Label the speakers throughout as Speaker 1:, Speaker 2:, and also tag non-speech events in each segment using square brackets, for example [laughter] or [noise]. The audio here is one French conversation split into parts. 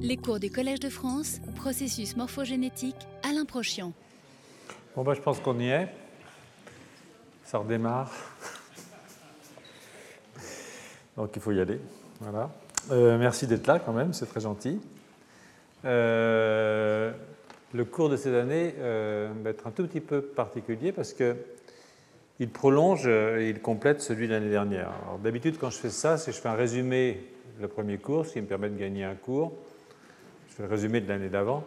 Speaker 1: Les cours du Collège de France, processus morphogénétique, Alain Prochian.
Speaker 2: Bon, bah, je pense qu'on y est. Ça redémarre. Donc il faut y aller. Voilà. Euh, merci d'être là quand même, c'est très gentil. Euh, le cours de cette année euh, va être un tout petit peu particulier parce que il prolonge et il complète celui de l'année dernière. D'habitude, quand je fais ça, c'est que je fais un résumé le premier cours, ce qui me permet de gagner un cours. Je fais le résumé de l'année d'avant.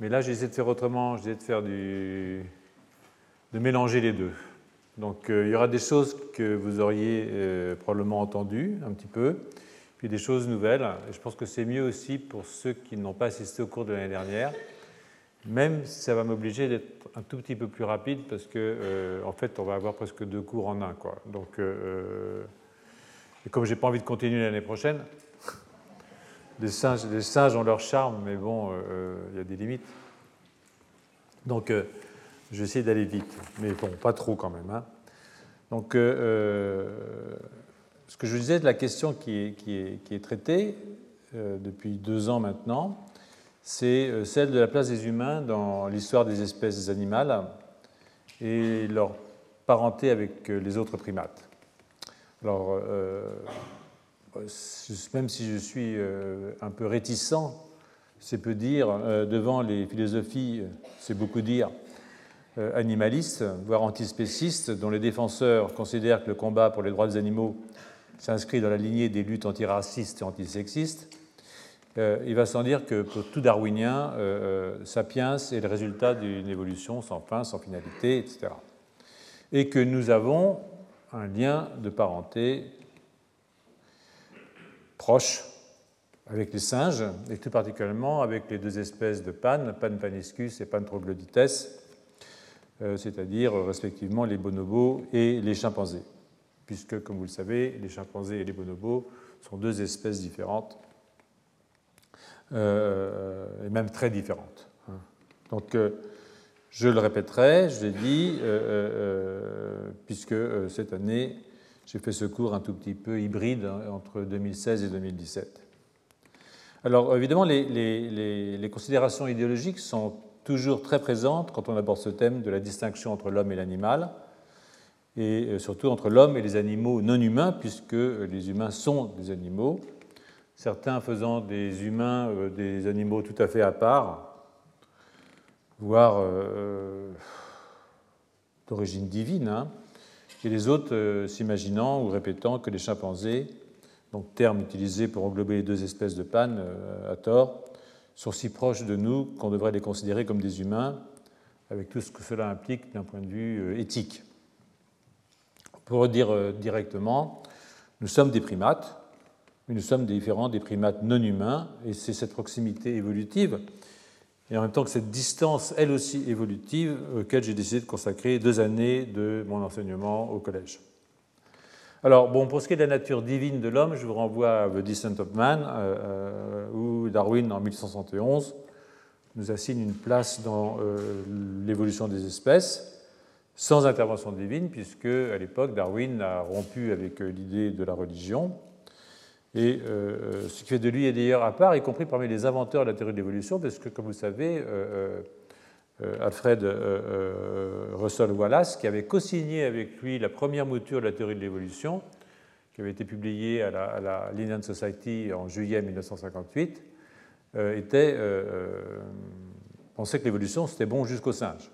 Speaker 2: Mais là, j'ai essayé de faire autrement. J'ai essayé de faire du... de mélanger les deux. Donc, euh, il y aura des choses que vous auriez euh, probablement entendues un petit peu, puis des choses nouvelles. Je pense que c'est mieux aussi pour ceux qui n'ont pas assisté au cours de l'année dernière, même si ça va m'obliger d'être un tout petit peu plus rapide, parce que, euh, en fait, on va avoir presque deux cours en un. Quoi. Donc, et comme j'ai pas envie de continuer l'année prochaine, les singes, ont leur charme, mais bon, il y a des limites. Donc, je vais essayer d'aller vite, mais bon, pas trop quand même. Hein. Donc, euh, euh, ce que je disais de la question qui est, traitée euh, depuis deux ans maintenant, c'est celle de la place des humains dans l'histoire des espèces animales et leur parenté avec les autres primates. Alors, même si je suis un peu réticent, c'est peu dire, devant les philosophies, c'est beaucoup dire, euh, animalistes, voire antispécistes, dont les défenseurs considèrent que le combat pour les droits des animaux s'inscrit dans la lignée des luttes antiracistes et antisexistes, euh, il va sans dire que pour tout darwinien, euh, Sapiens est le résultat d'une évolution sans fin, sans finalité, etc. Et que nous avons un lien de parenté proche avec les singes, et tout particulièrement avec les deux espèces de Pan, Pan paniscus et Pan troglodytes, euh, c'est-à-dire respectivement les bonobos et les chimpanzés, puisque, comme vous le savez, les chimpanzés et les bonobos sont deux espèces différentes, euh, et même très différentes. Donc, euh, je le répéterai, je l'ai dit, puisque cette année, j'ai fait ce cours un tout petit peu hybride hein, entre 2016 et 2017. Alors, évidemment, les, considérations idéologiques sont toujours très présente quand on aborde ce thème de la distinction entre l'homme et l'animal, et euh, surtout entre l'homme et les animaux non humains, puisque les humains sont des animaux, certains faisant des humains euh, des animaux tout à fait à part, voire euh, d'origine divine, hein, et les autres s'imaginant ou répétant que les chimpanzés, donc terme utilisé pour englober les deux espèces de panne à tort, sont si proches de nous qu'on devrait les considérer comme des humains, avec tout ce que cela implique d'un point de vue euh, éthique. Pour dire euh, directement, nous sommes des primates, mais nous sommes différents des primates non humains, et c'est cette proximité évolutive, et en même temps que cette distance, elle aussi évolutive, auquel j'ai décidé de consacrer deux années de mon enseignement au collège. Alors, bon, pour ce qui est de la nature divine de l'homme, je vous renvoie à The Descent of Man, euh, euh, où Darwin, en 1871, nous assigne une place dans euh, l'évolution des espèces, sans intervention divine, puisque à l'époque, Darwin a rompu avec l'idée de la religion. Et ce qui fait de lui est d'ailleurs à part, y compris parmi les inventeurs de la théorie de l'évolution, parce que, comme vous savez, euh, Alfred euh, euh, Russell Wallace, qui avait co-signé avec lui la première mouture de la théorie de l'évolution, qui avait été publiée à la, Linnean Society en juillet 1958, était, pensait que l'évolution c'était bon jusqu'au singe.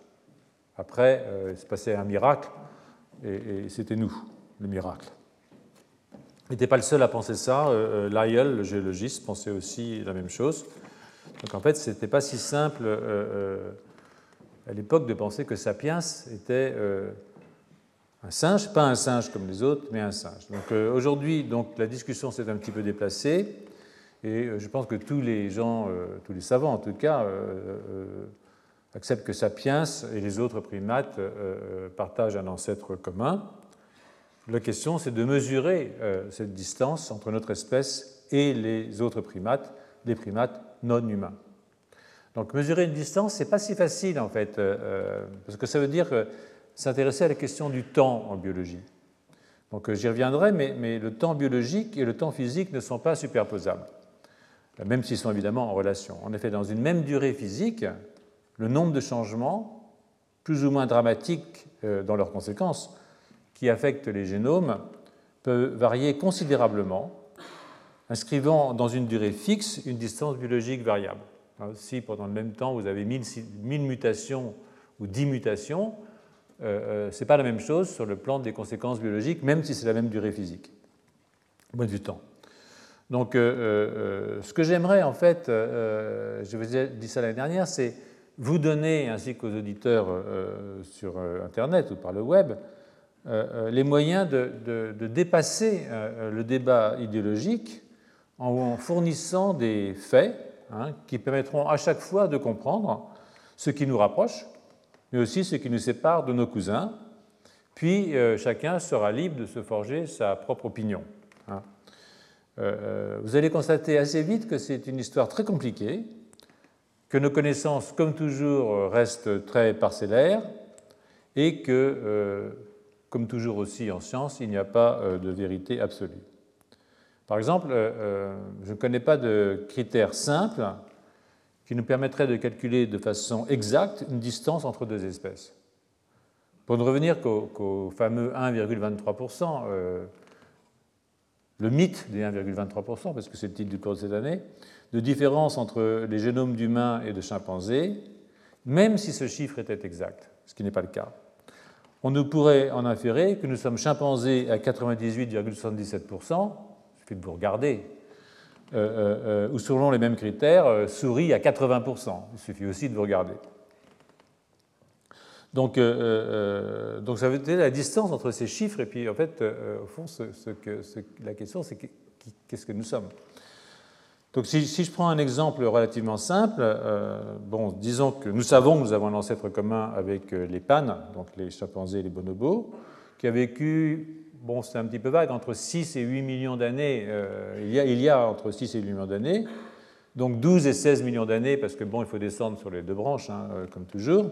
Speaker 2: Après, il se passait un miracle, et, c'était nous, le miracle. N'était pas le seul à penser ça. Lyell, le géologiste, pensait aussi la même chose. Donc en fait, ce n'était pas si simple à l'époque de penser que Sapiens était euh, un singe, pas un singe comme les autres, mais un singe. Donc euh, aujourd'hui, donc la discussion s'est un petit peu déplacée, et euh, je pense que tous les gens, tous les savants en tout cas, acceptent que Sapiens et les autres primates partagent un ancêtre commun. La question, c'est de mesurer cette distance entre notre espèce et les autres primates, les primates non humains. Donc mesurer une distance, ce n'est pas si facile en fait, euh, euh, parce que ça veut dire s'intéresser à la question du temps en biologie. Donc euh, j'y reviendrai, mais, le temps biologique et le temps physique ne sont pas superposables. même s'ils sont évidemment en relation. En effet, dans une même durée physique, le nombre de changements, plus ou moins dramatiques euh, dans leurs conséquences, qui affectent les génomes, peut varier considérablement, inscrivant dans une durée fixe une distance biologique variable. Si pendant le même temps vous avez 1000, mutations ou 10 mutations, euh, euh, ce n'est pas la même chose sur le plan des conséquences biologiques, même si c'est la même durée physique, au du temps. Donc, euh, ce que j'aimerais, en fait, je vous ai dit ça l'année dernière, c'est vous donner, ainsi qu'aux auditeurs sur Internet ou par le web, les moyens de, dépasser le débat idéologique en fournissant des faits hein, qui permettront à chaque fois de comprendre ce qui nous rapproche mais aussi ce qui nous sépare de nos cousins. Puis euh, chacun sera libre de se forger sa propre opinion. Hein. Euh, euh, vous allez constater assez vite que c'est une histoire très compliquée, que nos connaissances, comme toujours, restent très parcellaires et que, comme toujours aussi en science, il n'y a pas de vérité absolue. Par exemple, je ne connais pas de critères simples qui nous permettrait de calculer de façon exacte une distance entre deux espèces. Pour ne revenir qu'au fameux 1,23%, euh, le mythe des 1,23%, parce que c'est le titre du cours de cette année, de différence entre les génomes d'humains et de chimpanzés, même si ce chiffre était exact, ce qui n'est pas le cas. On ne pourrait en inférer que nous sommes chimpanzés à 98,77%, il suffit de vous regarder, euh, euh, euh, ou selon les mêmes critères, souris à 80%. Il suffit aussi de vous regarder. Donc, donc ça veut dire la distance entre ces chiffres et puis en fait, au fond, ce, la question c'est qu'est-ce que nous sommes? Donc si, je prends un exemple relativement simple, bon, disons que nous savons que nous avons un ancêtre commun avec les pannes, donc les chimpanzés et les bonobos, qui a vécu bon, c'est un petit peu vague, entre 6 et 8 millions d'années, euh, il, y a, entre 6 et 8 millions d'années, donc 12 et 16 millions d'années, parce que bon, il faut descendre sur les deux branches, hein, euh, comme toujours.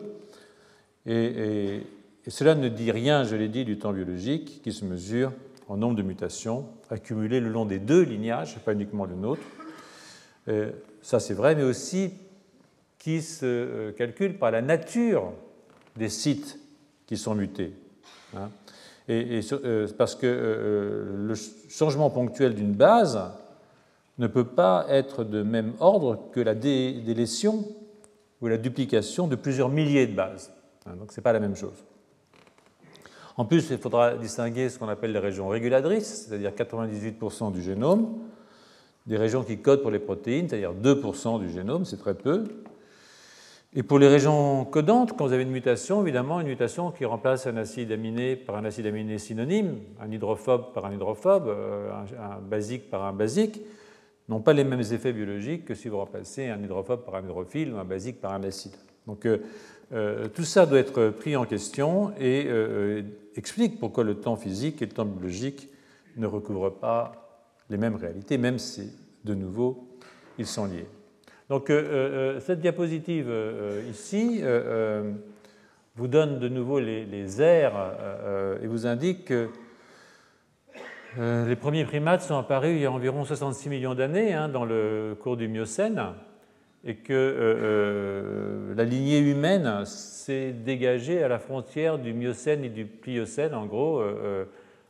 Speaker 2: Et, cela ne dit rien, je l'ai dit, du temps biologique qui se mesure en nombre de mutations accumulées le long des deux lignages, pas uniquement le nôtre. Euh, ça, c'est vrai, mais aussi qui se calcule par la nature des sites qui sont mutés. Hein et, euh, parce que euh, le changement ponctuel d'une base ne peut pas être de même ordre que la délétion ou la duplication de plusieurs milliers de bases. Hein, donc ce n'est pas la même chose. En plus, il faudra distinguer ce qu'on appelle les régions régulatrices, c'est-à-dire 98% du génome, des régions qui codent pour les protéines, c'est-à-dire 2% du génome, c'est très peu, et pour les régions codantes, quand vous avez une mutation, évidemment, une mutation qui remplace un acide aminé par un acide aminé synonyme, un hydrophobe par un hydrophobe, euh, un, basique par un basique, n'ont pas les mêmes effets biologiques que si vous remplacez un hydrophobe par un hydrophile ou un basique par un acide. Donc euh, euh, tout ça doit être pris en question et explique pourquoi le temps physique et le temps biologique ne recouvrent pas les mêmes réalités, même si, de nouveau, ils sont liés. Donc euh, euh, cette diapositive euh, ici vous donne de nouveau les, les aires et vous indique que les premiers primates sont apparus il y a environ 66 millions d'années hein, dans le cours du Miocène et que la lignée humaine s'est dégagée à la frontière du Miocène et du Pliocène, en gros,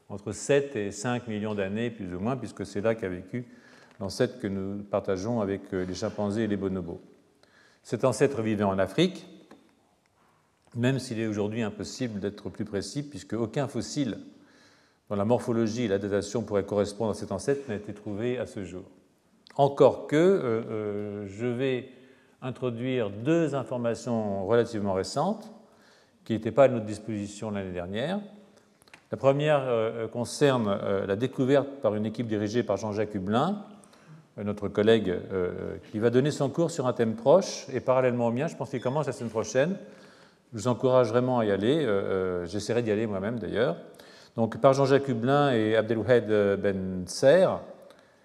Speaker 2: entre 7 et 5 millions d'années plus ou moins, puisque c'est là qu'a vécu l'ancêtre que nous partageons avec euh, les chimpanzés et les bonobos. Cet ancêtre vivait en Afrique, même s'il est aujourd'hui impossible d'être plus précis, puisque aucun fossile dont la morphologie et la datation pourraient correspondre à cet ancêtre n'a été trouvé à ce jour. Encore que euh, euh, je vais introduire deux informations relativement récentes qui n'étaient pas à notre disposition l'année dernière. La première concerne la découverte par une équipe dirigée par Jean-Jacques Hublin notre collègue euh, qui va donner son cours sur un thème proche et parallèlement au mien. Je pense qu'il commence la semaine prochaine. Je vous encourage vraiment à y aller. Euh, euh, j'essaierai d'y aller moi-même d'ailleurs. Donc par Jean-Jacques Hublin et Abdelwahid Ben Ser,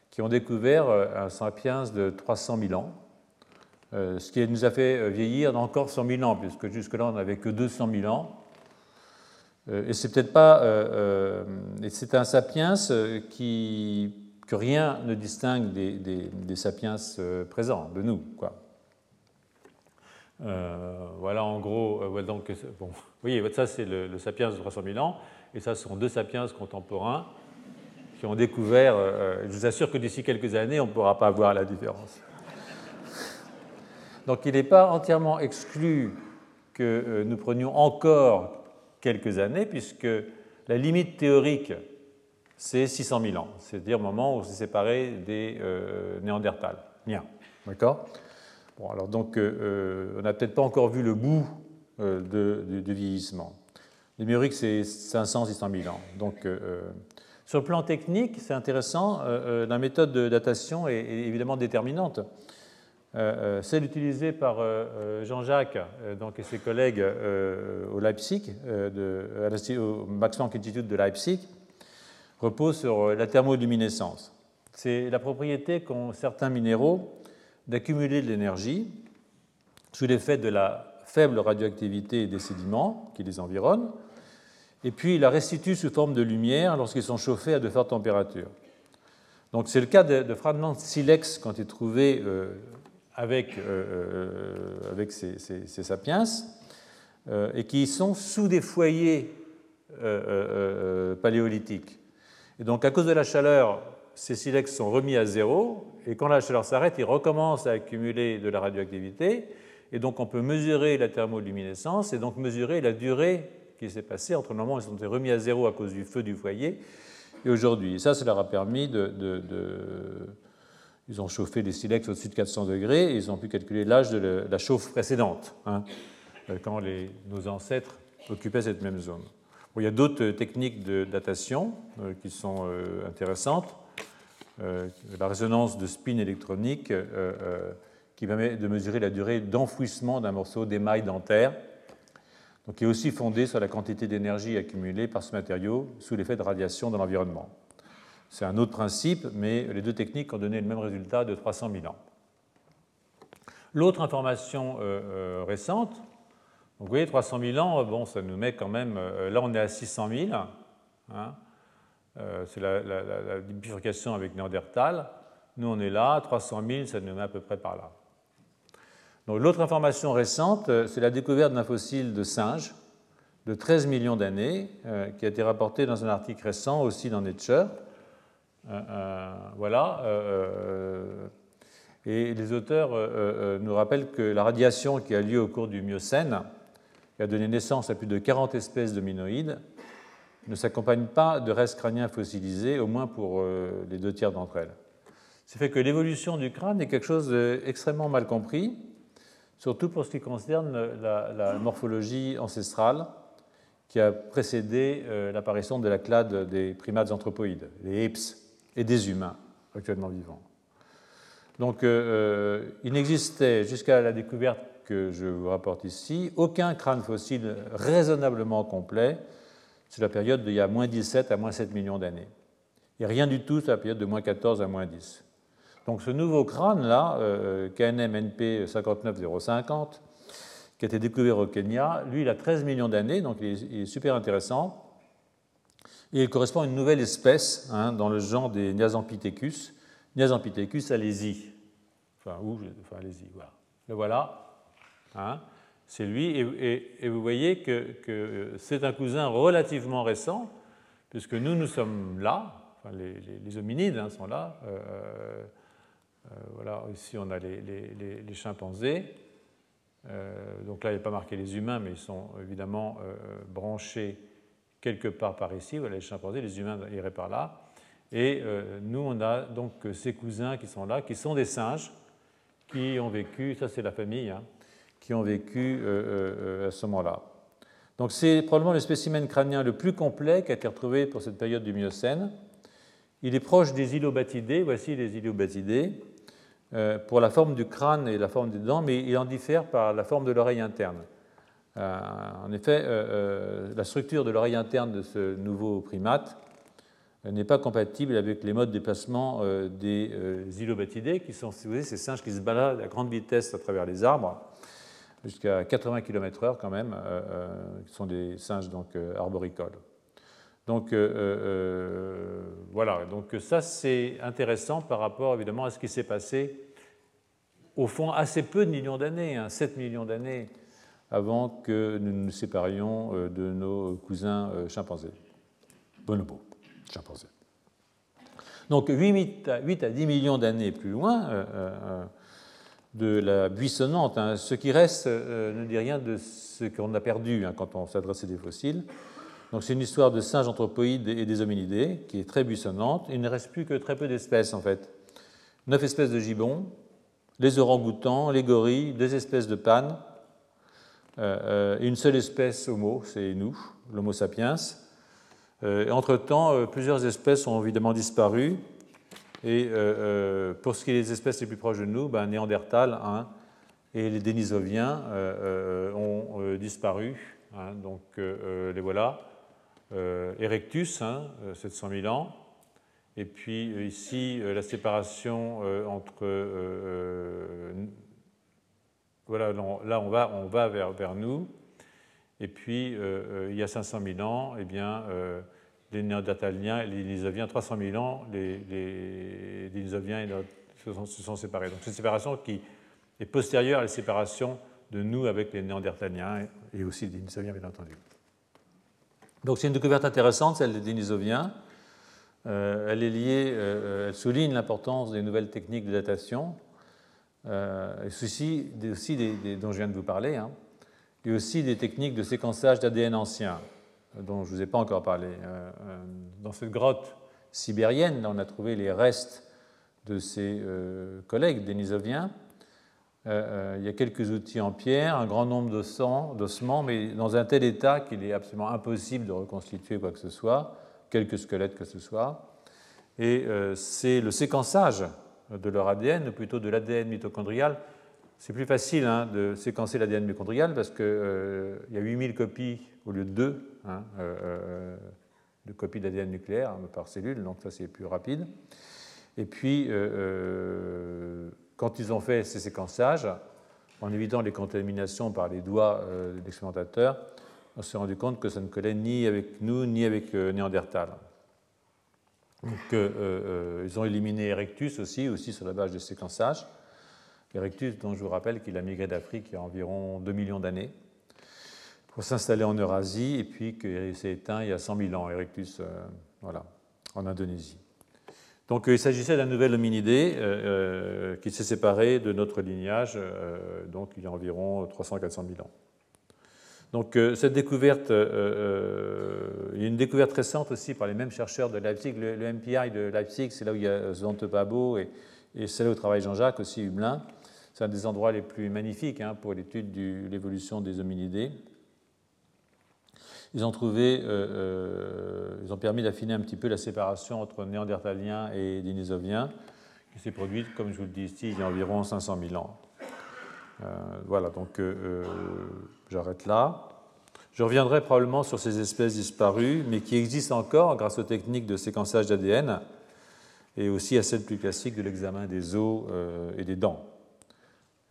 Speaker 2: qui ont découvert un sapiens de 300 000 ans, ce qui nous a fait vieillir d'encore 100 000 ans, puisque jusque-là on n'avait que 200 000 ans. Et c'est peut-être pas. c'est un sapiens que rien ne distingue des, sapiens présents, de nous. Voilà en gros, donc, bon, [laughs] vous voyez, ça c'est le, sapiens de 300 000 ans, et ça ce sont deux sapiens contemporains qui ont découvert, je vous assure que d'ici quelques années, on ne pourra pas voir la différence. Donc il n'est pas entièrement exclu que euh, nous prenions encore quelques années, puisque la limite théorique, c'est 600 000 ans, c'est-à-dire le moment où on s'est séparé des euh, Néandertals. Bien, d'accord Bon, alors donc, euh, on n'a peut-être pas encore vu le bout de, du vieillissement. Les Méoriques, c'est 500-600 000 ans. Donc, sur le plan technique, c'est intéressant, la méthode de datation est évidemment déterminante. Euh, euh, celle utilisée par euh, Jean-Jacques donc, et ses collègues au Leipzig, au Max Planck Institute de Leipzig, repose sur la thermoluminescence. C'est la propriété qu'ont certains minéraux d'accumuler de l'énergie sous l'effet de la faible radioactivité des sédiments qui les environnent, et puis la restituent sous forme de lumière lorsqu'ils sont chauffés à de fortes températures. Donc c'est le cas de, fragments silex quand ils trouvés avec, euh, euh, avec ces, sapiens euh, et qui sont sous des foyers paléolithiques. Et donc, à cause de la chaleur, ces silex sont remis à zéro, et quand la chaleur s'arrête, ils recommencent à accumuler de la radioactivité, et donc on peut mesurer la thermoluminescence et donc mesurer la durée qui s'est passée entre le moment où ils ont été remis à zéro à cause du feu du foyer et aujourd'hui. Et ça, ça leur a permis de ils ont chauffé les silex au-dessus de 400 degrés et ils ont pu calculer l'âge de la chauffe précédente, hein, euh, quand nos ancêtres occupaient cette même zone. il y a d'autres techniques de datation euh, qui sont euh, intéressantes. la résonance de spin électronique qui permet de mesurer la durée d'enfouissement d'un morceau d'émail dentaire, donc qui est aussi fondée sur la quantité d'énergie accumulée par ce matériau sous l'effet de radiation dans l'environnement. C'est un autre principe, mais les deux techniques ont donné le même résultat de 300 000 ans. L'autre information euh, euh, récente, vous voyez, 300 000 ans, bon, ça nous met quand même. Euh, là, on est à 600 000. Hein, c'est la, bifurcation avec Néandertal. Nous, on est là, 300 000, ça nous met à peu près par là. L'autre information récente, c'est la découverte d'un fossile de singe de 13 millions d'années, qui a été rapporté dans un article récent aussi dans Nature. Euh, euh, voilà. Euh, et les auteurs nous rappellent que la radiation qui a lieu au cours du Miocène, qui a donné naissance à plus de 40 espèces de minoïdes, ne s'accompagne pas de restes crâniens fossilisés, au moins pour les deux tiers d'entre elles. Ce fait que l'évolution du crâne est quelque chose d'extrêmement mal compris, surtout pour ce qui concerne la, morphologie ancestrale qui a précédé l'apparition de la clade des primates anthropoïdes, les apes et des humains actuellement vivants. Donc euh, euh, il n'existait jusqu'à la découverte que je vous rapporte ici aucun crâne fossile raisonnablement complet sur la période d'il y a moins 17 à moins 7 millions d'années. Et rien du tout sur la période de moins 14 à moins 10. Donc ce nouveau crâne-là, euh, KNM-NP 59050, qui a été découvert au Kenya, lui, il a 13 millions d'années, donc il est super intéressant. Et il correspond à une nouvelle espèce hein, dans le genre des Niazampithecus. Niazampithecus allez-y. Enfin, où enfin, allez-y, voilà. Le voilà. Hein, c'est lui. Et, vous voyez que, c'est un cousin relativement récent, puisque nous, nous sommes là. Enfin, les, hominides hein, sont là. Euh, euh, voilà, ici, on a les, chimpanzés. Euh, donc là, il a pas marqué les humains, mais ils sont évidemment branchés quelque part par ici, voilà les chimpanzés, les humains iraient par là. Et euh, nous, on a donc ces cousins qui sont là, qui sont des singes, qui ont vécu, ça c'est la famille, hein, qui ont vécu euh, euh, à ce moment-là. Donc c'est probablement le spécimen crânien le plus complet qui a été retrouvé pour cette période du Miocène. Il est proche des ilobatidés, voici les ilobatidés, pour la forme du crâne et la forme des dents, mais il en diffère par la forme de l'oreille interne. Euh, en effet, euh, euh, la structure de l'oreille interne de ce nouveau primate n'est pas compatible avec les modes de déplacement des ilobatidés, qui sont ces singes qui se baladent à grande vitesse à travers les arbres, jusqu'à 80 km/h quand même, qui sont des singes donc arboricoles. Donc voilà, donc ça c'est intéressant par rapport évidemment à ce qui s'est passé au fond assez peu de millions d'années, 7 hein, millions d'années avant que nous nous séparions de nos cousins chimpanzés, bonobos, chimpanzés. Donc 8 à 10 millions d'années plus loin, de la buissonnante. Hein. Ce qui reste euh, ne dit rien de ce qu'on a perdu hein, quand on s'adresse à des fossiles. Donc c'est une histoire de singes anthropoïdes et des hominidés qui est très buissonnante. Il ne reste plus que très peu d'espèces en fait. Neuf espèces de gibbons, les orang-outans, les gorilles, deux espèces de pannes, euh, euh, une seule espèce homo, c'est nous, l'homo sapiens. Entre-temps, plusieurs espèces ont évidemment disparu. Et euh, euh, pour ce qui est des espèces les plus proches de nous, ben, Néandertal hein, et les Denisoviens euh, ont disparu. Hein, donc les voilà. Erectus, 700 hein, 000 ans. Et puis ici, la séparation entre. Voilà, là on va, on va vers, nous. Et puis il y a 500 000 ans, eh bien les Néandertaliens et les Denisoviens, 300 000 ans, les, les se sont, séparés. Donc c'est une séparation qui est postérieure à la séparation de nous avec les Néandertaliens et aussi les Denisoviens, bien entendu. Donc c'est une découverte intéressante, celle des. Euh, euh, elle souligne l'importance des nouvelles techniques de datation, euh, ceci, aussi des, dont je viens de vous parler, hein, et aussi des techniques de séquençage d'ADN ancien dont je ne vous ai pas encore parlé. Euh, euh, dans cette grotte sibérienne, on a trouvé les restes de ses euh, collègues dénisoviens. il y a quelques outils en pierre, un grand nombre d'ossements, mais dans un tel état qu'il est absolument impossible de reconstituer quoi que ce soit, quelques squelettes que ce soit. Et c'est le séquençage de leur ADN, ou plutôt de l'ADN mitochondrial. C'est plus facile hein, de séquencer l'ADN mitochondrial parce qu'il y a 8000 copies au lieu de deux hein, euh, euh, de copies d'ADN nucléaire hein, par cellule, donc ça c'est plus rapide. Et puis, euh, quand ils ont fait ces séquençages, en évitant les contaminations par les doigts de l'expérimentateur, on s'est rendu compte que ça ne collait ni avec nous ni avec Néandertal. Donc, ils ont éliminé Erectus aussi, aussi sur la base de séquençage. Erectus, dont je vous rappelle qu'il a migré d'Afrique il y a environ 2 millions d'années pour s'installer en Eurasie et puis qu'il s'est éteint il y a 100 000 ans, Erectus, euh, voilà, en Indonésie. Donc euh, il s'agissait d'un nouvel hominidé euh, qui s'est séparé de notre lignage donc il y a environ 300-400 000 ans. Donc cette découverte, il y a une découverte récente aussi par les mêmes chercheurs de Leipzig, le, MPI de Leipzig, c'est là où il y a Svante Pabo et, c'est là où travaille Jean-Jacques aussi, Humelin. C'est un des endroits les plus magnifiques hein, pour l'étude de l'évolution des hominidés. Ils ont trouvé, euh, euh, ils ont permis d'affiner un petit peu la séparation entre néandertaliens et denisoviens, qui s'est produite, comme je vous le dis ici, il y a environ 500 000 ans. Euh, voilà, donc j'arrête là. Je reviendrai probablement sur ces espèces disparues, mais qui existent encore grâce aux techniques de séquençage d'ADN et aussi à celles plus classiques de l'examen des os et des dents.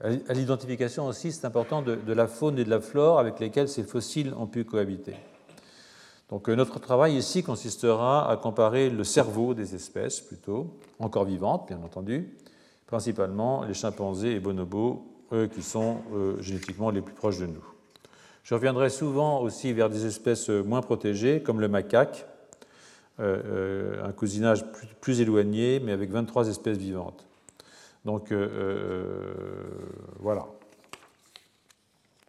Speaker 2: À l'identification aussi, c'est important de, la faune et de la flore avec lesquelles ces fossiles ont pu cohabiter. Donc euh, notre travail ici consistera à comparer le cerveau des espèces plutôt, encore vivantes bien entendu, principalement les chimpanzés et bonobos, qui sont euh, génétiquement les plus proches de nous. Je reviendrai souvent aussi vers des espèces moins protégées, comme le macaque, euh, un cousinage plus, éloigné, mais avec 23 espèces vivantes. Donc voilà.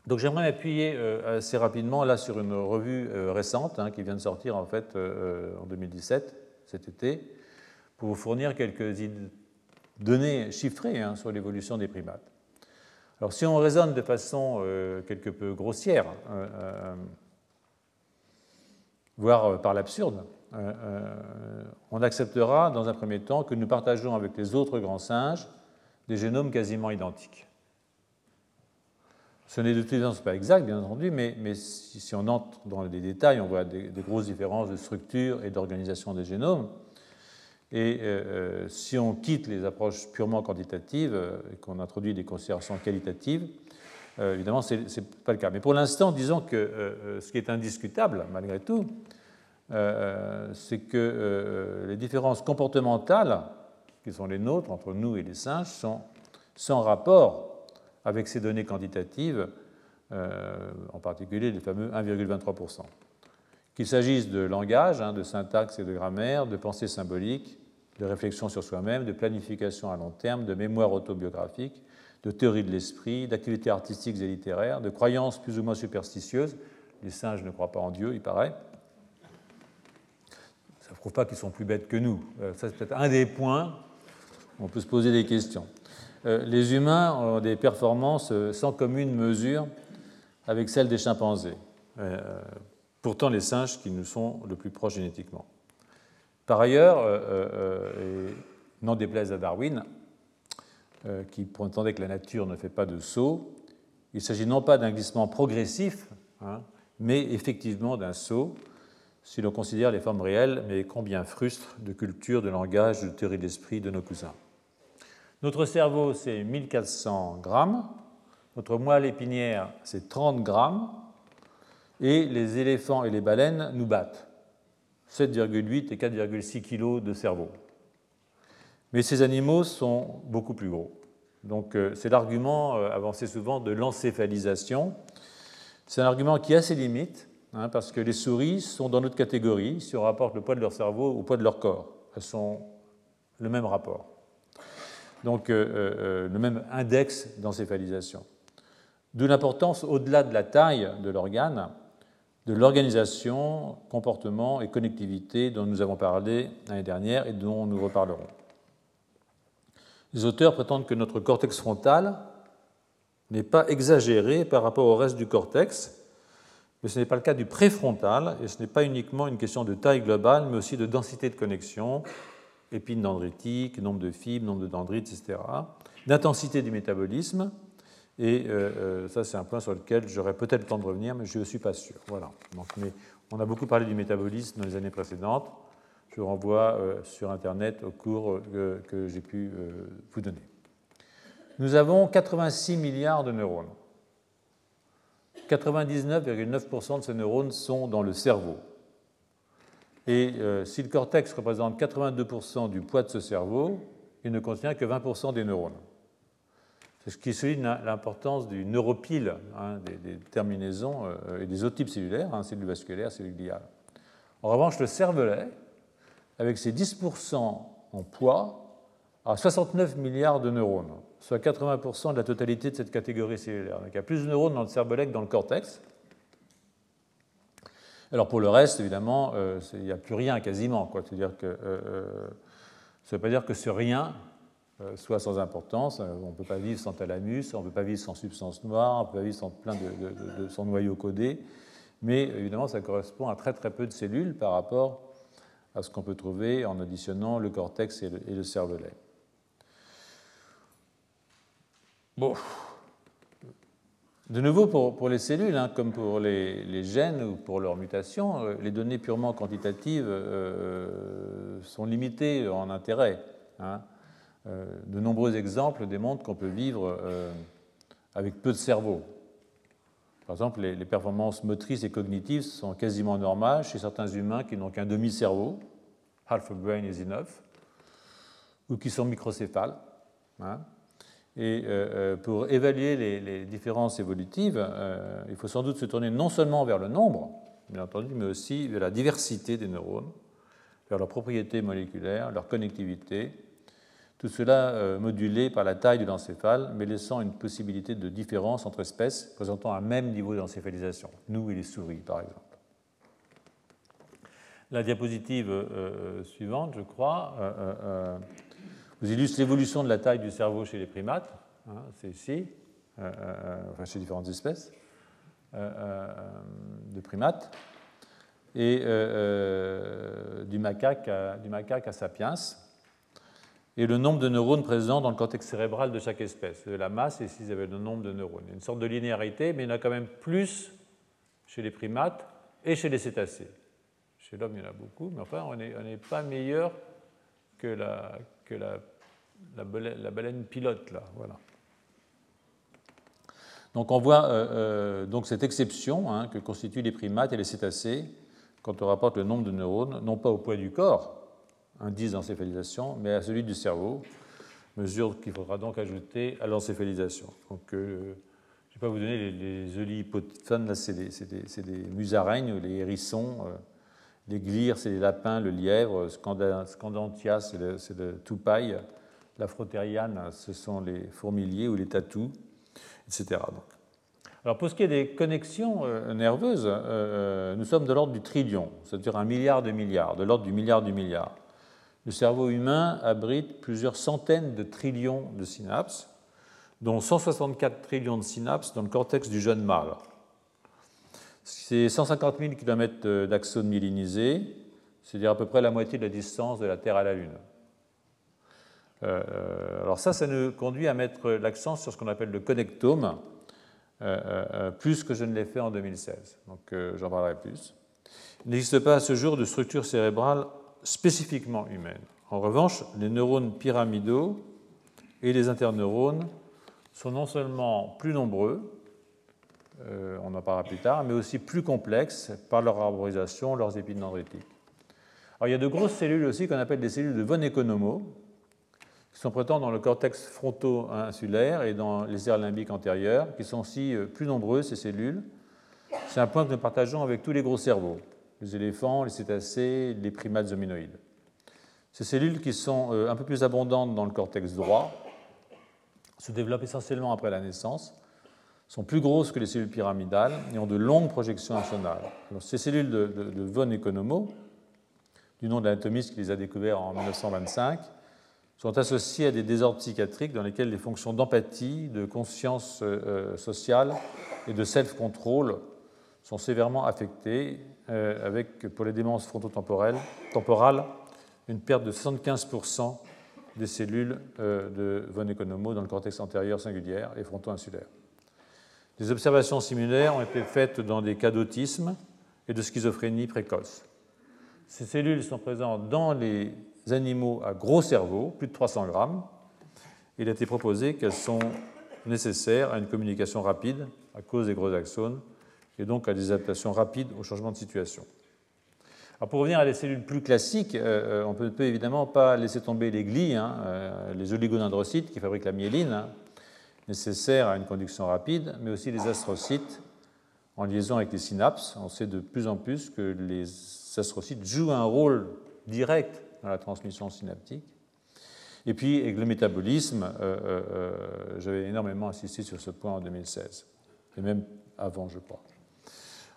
Speaker 2: Donc j'aimerais m'appuyer euh, assez rapidement là sur une revue euh, récente hein, qui vient de sortir en fait euh, en 2017, cet été, pour vous fournir quelques données chiffrées hein, sur l'évolution des primates. Alors si on raisonne de façon quelque peu grossière, voire par l'absurde, on acceptera dans un premier temps que nous partageons avec les autres grands singes des génomes quasiment identiques. Ce n'est de toute façon pas exact, bien entendu, mais, si, on entre dans les détails, on voit des, grosses différences de structure et d'organisation des génomes. Et euh, euh, si on quitte les approches purement quantitatives euh, et qu'on introduit des considérations qualitatives, évidemment, ce n'est pas le cas. Mais pour l'instant, disons que ce qui est indiscutable, malgré tout, c'est que les différences comportementales qui sont les nôtres entre nous et les singes sont sans rapport avec ces données quantitatives, en particulier les fameux 1,23%. Qu'il s'agisse de langage, hein, de syntaxe et de grammaire, de pensée symbolique, de réflexion sur soi-même, de planification à long terme, de mémoire autobiographique, de théorie de l'esprit, d'activités artistiques et littéraires, de croyances plus ou moins superstitieuses. Les singes ne croient pas en Dieu, il paraît. Ça ne prouve pas qu'ils sont plus bêtes que nous. Euh, ça, c'est peut-être un des points où on peut se poser des questions. Euh, les humains ont des performances euh, sans commune mesure avec celles des chimpanzés. Pourtant, les singes qui nous sont le plus proches génétiquement. Par ailleurs, euh, euh, euh, et n'en déplaise à Darwin, qui prétendait que la nature ne fait pas de saut, il s'agit non pas d'un glissement progressif, hein, mais effectivement d'un saut, si l'on considère les formes réelles, mais combien frustre de culture, de langage, de théorie d'esprit de nos cousins. Notre cerveau, c'est 1400 grammes, notre moelle épinière, c'est 30 grammes, et les éléphants et les baleines nous battent. 7,8 et 4,6 kg de cerveau. Mais ces animaux sont beaucoup plus gros. Donc euh, c'est l'argument euh, avancé souvent de l'encéphalisation. C'est un argument qui a ses limites, hein, parce que les souris sont dans notre catégorie si on rapporte le poids de leur cerveau au poids de leur corps. Elles sont le même rapport. Donc euh, le même index d'encéphalisation. D'où l'importance, au-delà de la taille de l'organe, de l'organisation, comportement et connectivité dont nous avons parlé l'année dernière et dont nous reparlerons. Les auteurs prétendent que notre cortex frontal n'est pas exagéré par rapport au reste du cortex, mais ce n'est pas le cas du préfrontal, et ce n'est pas uniquement une question de taille globale, mais aussi de densité de connexion, épines dendritiques, nombre de fibres, nombre de dendrites, etc., d'intensité du métabolisme, et euh, euh, ça, c'est un point sur lequel j'aurais peut-être le temps de revenir, mais je ne suis pas sûr. Voilà. Donc, mais on a beaucoup parlé du métabolisme dans les années précédentes. Je renvoie euh, sur Internet au cours que j'ai pu vous donner. Nous avons 86 milliards de neurones. 99,9% de ces neurones sont dans le cerveau. Et si le cortex représente 82% du poids de ce cerveau, il ne contient que 20% des neurones. C'est ce qui souligne l'importance du neuropile, hein, des, terminaisons euh, et des autres types cellulaires, hein, cellules vasculaires, cellules gliales. En revanche, le cervelet, avec ses 10% en poids, a 69 milliards de neurones, soit 80% de la totalité de cette catégorie cellulaire. Donc il y a plus de neurones dans le cervelet que dans le cortex. Alors pour le reste, évidemment, euh, il n'y a plus rien quasiment. C'est-à-dire que euh, ça ne veut pas dire que ce rien euh, soit sans importance. Euh, on ne peut pas vivre sans thalamus, on ne peut pas vivre sans substance noire, on ne peut pas vivre sans plein de, son noyau codé. Mais évidemment, ça correspond à très très peu de cellules par rapport à ce qu'on peut trouver en additionnant le cortex et le, cervelet. Bon. De nouveau, pour, les cellules, hein, comme pour les, gènes ou pour leur mutation, euh, les données purement quantitatives sont limitées en intérêt. Hein. Euh, de nombreux exemples démontrent qu'on peut vivre euh, avec peu de cerveau. Par exemple, les, performances motrices et cognitives sont quasiment normales chez certains humains qui n'ont qu'un demi-cerveau, half a brain is enough, ou qui sont microcéphales. Hein. Et euh, pour évaluer les, différences évolutives, il faut sans doute se tourner non seulement vers le nombre, bien entendu, mais aussi vers la diversité des neurones, vers leurs propriétés moléculaires, leur connectivité, tout cela euh, modulé par la taille de l'encéphale, mais laissant une possibilité de différence entre espèces présentant un même niveau d'encéphalisation, nous et les souris par exemple. La diapositive euh, euh, suivante, je crois, vous illustre l'évolution de la taille du cerveau chez les primates, hein, c'est ici, enfin chez différentes espèces de primates, et du macaque, du macaque à sapiens et le nombre de neurones présents dans le cortex cérébral de chaque espèce, la masse et s'ils avaient le nombre de neurones. Il y a une sorte de linéarité, mais il y en a quand même plus chez les primates et chez les cétacés. Chez l'homme, il y en a beaucoup, mais enfin, on n'est pas meilleur que la, baleine, pilote, là. Voilà. Donc on voit euh, euh, donc cette exception hein, que constituent les primates et les cétacés quand on rapporte le nombre de neurones, non pas au poids du corps, indice d'encéphalisation, mais à celui du cerveau, mesure qu'il faudra donc ajouter à l'encéphalisation. Donc, euh, je ne vais pas vous donner les, les là c'est des, des, musaraignes, les hérissons, euh, les glires, c'est les lapins, le lièvre, scandantia, c'est le, le toupaille, l'afrotériane, ce sont les fourmiliers ou les tatous, etc. Alors pour ce qui est des connexions euh, nerveuses, nous sommes de l'ordre du trillion, c'est-à-dire un milliard de milliards, de l'ordre du milliard du milliard le cerveau humain abrite plusieurs centaines de trillions de synapses, dont 164 trillions de synapses dans le cortex du jeune mâle. C'est 150 000 km d'axones myélinisés, c'est-à-dire à peu près la moitié de la distance de la Terre à la Lune. Euh, alors ça, ça nous conduit à mettre l'accent sur ce qu'on appelle le connectome, euh, euh, plus que je ne l'ai fait en 2016. Donc j'en parlerai plus. Il n'existe pas à ce jour de structure cérébrale spécifiquement humaine. En revanche, les neurones pyramidaux et les interneurones sont non seulement plus nombreux, euh, on en parlera plus tard, mais aussi plus complexes par leur arborisation, leurs épines dendritiques. Alors, il y a de grosses cellules aussi qu'on appelle des cellules de von Economo, qui sont présentes dans le cortex fronto-insulaire et dans les aires limbiques antérieures, qui sont aussi euh, plus nombreuses, ces cellules. C'est un point que nous partageons avec tous les gros cerveaux les éléphants, les cétacés, les primates hominoïdes. Ces cellules qui sont euh, un peu plus abondantes dans le cortex droit se développent essentiellement après la naissance, sont plus grosses que les cellules pyramidales et ont de longues projections axonales. ces cellules de, von Economo, du nom de l'anatomiste qui les a découvertes en 1925, sont associées à des désordres psychiatriques dans lesquels les fonctions d'empathie, de conscience euh, euh, sociale et de self-control sont sévèrement affectées avec, pour les démences frontotemporales, temporales, une perte de 75% des cellules euh, de von Economo dans le cortex antérieur singulière et fronto-insulaire. Des observations similaires ont été faites dans des cas d'autisme et de schizophrénie précoce. Ces cellules sont présentes dans les animaux à gros cerveau, plus de 300 grammes. Il a été proposé qu'elles sont nécessaires à une communication rapide à cause des gros axones et donc à des adaptations rapides au changement de situation. Alors pour revenir à des cellules plus classiques, euh, euh, on ne peut, évidemment pas laisser tomber les glies, hein, euh, les oligodendrocytes qui fabriquent la myéline, hein, nécessaires à une conduction rapide, mais aussi les astrocytes en liaison avec les synapses. On sait de plus en plus que les astrocytes jouent un rôle direct dans la transmission synaptique. Et puis, avec le métabolisme, j'avais énormément insisté sur ce point en 2016, et même avant, je crois.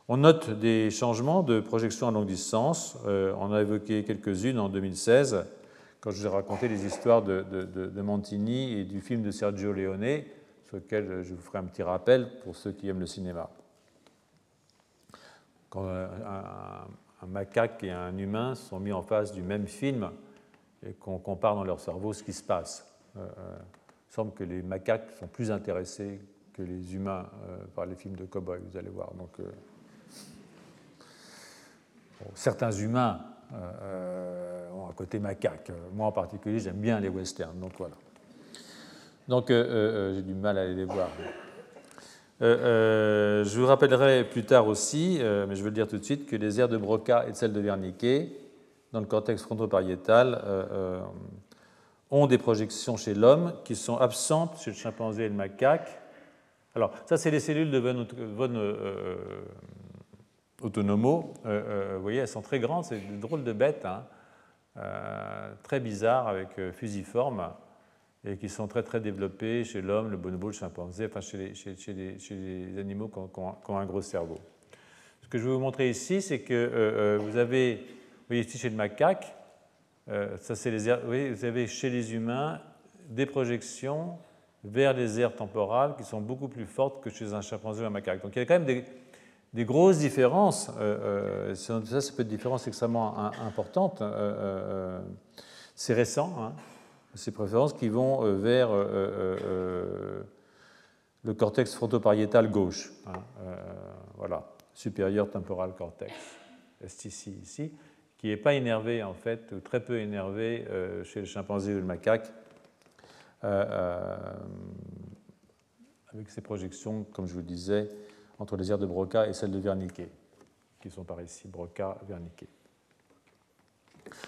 Speaker 2: On note des changements de projection à longue distance. Euh, on a évoqué quelques-unes en 2016, quand je vous ai raconté les histoires de, de, Montini et du film de Sergio Leone, sur lequel je vous ferai un petit rappel pour ceux qui aiment le cinéma. Quand un, macaque et un humain sont mis en face du même film et qu'on compare dans leur cerveau ce qui se passe, euh, euh, il semble que les macaques sont plus intéressés que les humains par les films de cow-boy, vous allez voir. Certains humains euh, euh, ont un côté macaque. Moi en particulier, j'aime bien les westerns, donc voilà. Donc euh, j'ai du mal à aller les voir. je vous rappellerai plus tard aussi, mais je veux le dire tout de suite, que les aires de Broca et celles de Wernicke, dans le cortex frontopariétal, ont des projections chez l'homme qui sont absentes chez le chimpanzé et le macaque. Alors, ça, c'est les cellules de von, von autonomo, euh, euh, vous voyez, elles sont très grandes, c'est des drôles de bêtes, hein, euh, très bizarres avec fusiformes et qui sont très très développées chez l'homme, le bonobo, le chimpanzé, enfin chez les, chez, les, chez animaux qui ont, un gros cerveau. Ce que je vais vous montrer ici, c'est que vous avez, vous voyez ici chez le macaque, ça c'est les voyez, vous avez chez les humains des projections vers les aires temporales qui sont beaucoup plus fortes que chez un chimpanzé ou un macaque. Donc il y a quand même des, des grosses différences. Euh, euh, ça, ça peut être des différences extrêmement importantes. Euh, c'est récent, hein, ces préférences qui vont vers le cortex frontopariétal gauche. Hein, voilà, supérieur temporal cortex, STC ici, qui n'est pas énervé en fait, ou très peu énervé chez le chimpanzé ou le macaque, avec ces projections, comme je vous le disais, entre les aires de Broca et celles de Wernicke. qui sont par ici, Broca, Wernicke.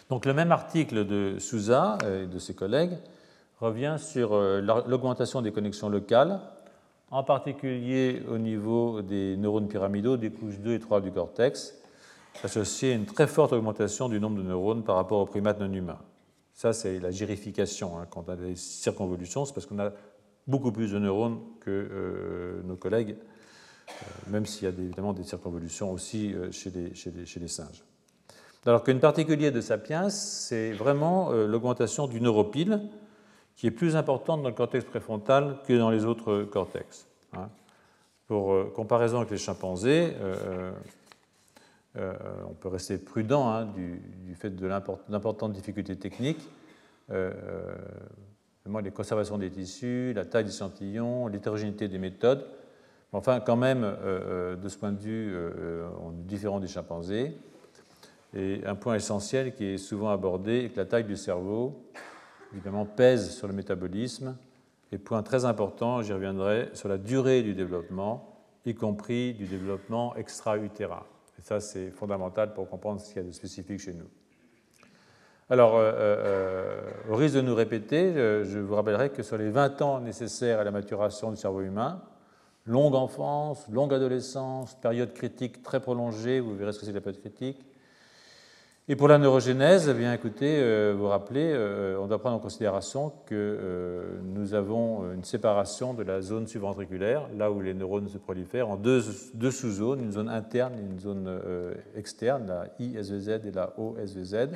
Speaker 2: Donc le même article de Souza et de ses collègues revient sur l'augmentation des connexions locales, en particulier au niveau des neurones pyramidaux des couches 2 et 3 du cortex, associé à une très forte augmentation du nombre de neurones par rapport aux primates non humains. Ça, c'est la girification. Hein. Quand on a des circonvolutions, c'est parce qu'on a beaucoup plus de neurones que euh, nos collègues, euh, même s'il y a évidemment des circonvolutions aussi euh, chez, les, singes. Alors qu'une particulier de Sapiens, c'est vraiment l'augmentation du neuropile, qui est plus importante dans le cortex préfrontal que dans les autres cortex. Hein. Pour comparaison avec les chimpanzés, euh, on peut rester prudent hein, du, fait de l'importante difficulté technique. Euh, euh, les conservations des tissus, la taille des échantillons, l'hétérogénéité des méthodes. Enfin, quand même, de ce point de vue, on est différent des chimpanzés. Et un point essentiel qui est souvent abordé est que la taille du cerveau, évidemment, pèse sur le métabolisme. Et point très important, j'y reviendrai, sur la durée du développement, y compris du développement extra-utérin. Et ça, c'est fondamental pour comprendre ce qu'il y a de spécifique chez nous. Alors, euh, euh, au risque de nous répéter, je vous rappellerai que sur les 20 ans nécessaires à la maturation du cerveau humain, longue enfance, longue adolescence, période critique très prolongée, vous verrez ce que c'est la période critique, et pour la neurogénèse, eh bien, écoutez, euh, vous rappelez, euh, on doit prendre en considération que euh, nous avons une séparation de la zone subventriculaire, là où les neurones se prolifèrent, en deux, deux sous-zones, une zone interne et une zone externe, la ISVZ et la OSVZ.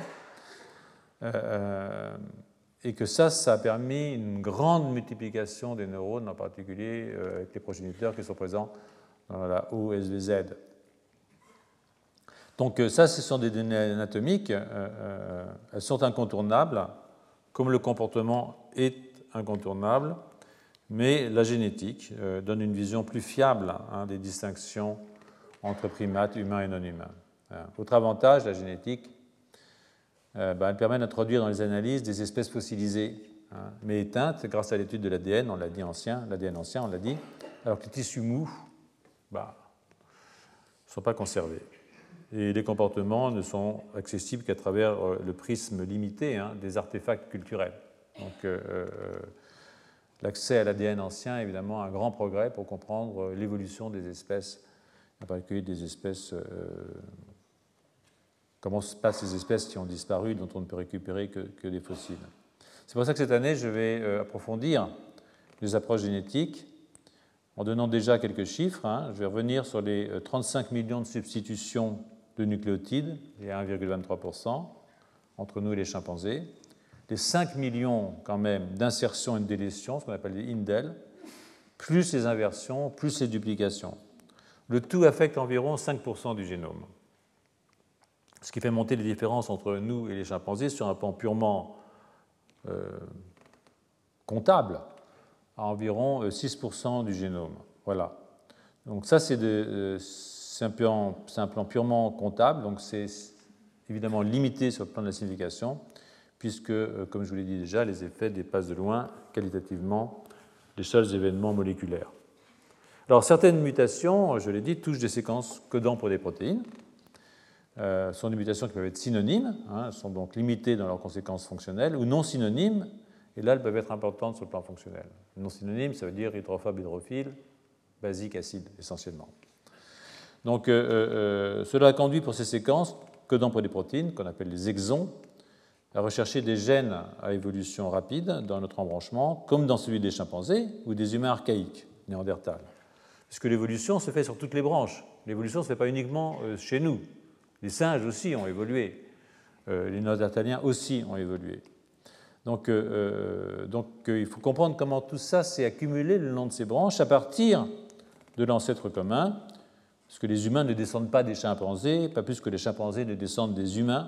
Speaker 2: Et que ça, ça a permis une grande multiplication des neurones, en particulier avec les progéniteurs qui sont présents dans la OSVZ. Donc euh, ça, ce sont des données anatomiques, euh, euh, elles sont incontournables, comme le comportement est incontournable, mais la génétique donne une vision plus fiable hein, des distinctions entre primates humains et non humains. Autre avantage, la génétique, ben, elle permet d'introduire dans les analyses des espèces fossilisées, hein, mais éteintes grâce à l'étude de l'ADN, on l'a dit ancien, l'ADN ancien, on l'a dit, alors que les tissus mous ne bah, sont pas conservés et les comportements ne sont accessibles qu'à travers euh, le prisme limité hein, des artefacts culturels. Donc, euh, euh, l'accès à l'ADN ancien est évidemment un grand progrès pour comprendre l'évolution des espèces, en particulier des espèces. Comment se passent les espèces qui ont disparu, dont on ne peut récupérer que, des fossiles. C'est pour ça que cette année, je vais approfondir les approches génétiques en donnant déjà quelques chiffres. Hein. Je vais revenir sur les 35 millions de substitutions de nucléotides, il y a 1,23% entre nous et les chimpanzés, les 5 millions quand même d'insertions et de délétions, ce qu'on appelle les indels, plus les inversions, plus les duplications. Le tout affecte environ 5% du génome. Ce qui fait monter les différences entre nous et les chimpanzés sur un plan purement euh, comptable à environ 6% du génome. Voilà. Donc ça, euh, c'est un, plan, purement comptable, donc c'est évidemment limité sur le plan de la signification, puisque, euh, comme je vous l'ai dit déjà, les effets dépassent de loin qualitativement les seuls événements moléculaires. Alors certaines mutations, je l'ai dit, touchent des séquences codant pour des protéines. Euh, sont des mutations qui peuvent être synonymes, hein, sont donc limitées dans leurs conséquences fonctionnelles, ou non synonymes, et là elles peuvent être importantes sur le plan fonctionnel. Non synonyme, ça veut dire hydrophobe, hydrophile, basique, acide, essentiellement. Donc, euh, euh, cela conduit pour ces séquences, que pour des protéines, qu'on appelle les exons, à rechercher des gènes à évolution rapide dans notre embranchement, comme dans celui des chimpanzés ou des humains archaïques, néandertals. Puisque l'évolution se fait sur toutes les branches. L'évolution ne se fait pas uniquement chez nous. Les singes aussi ont évolué. Les néandertaliens aussi ont évolué. Donc, donc il faut comprendre comment tout ça s'est accumulé le long de ces branches à partir de l'ancêtre commun parce que les humains ne descendent pas des chimpanzés, pas plus que les chimpanzés ne descendent des humains,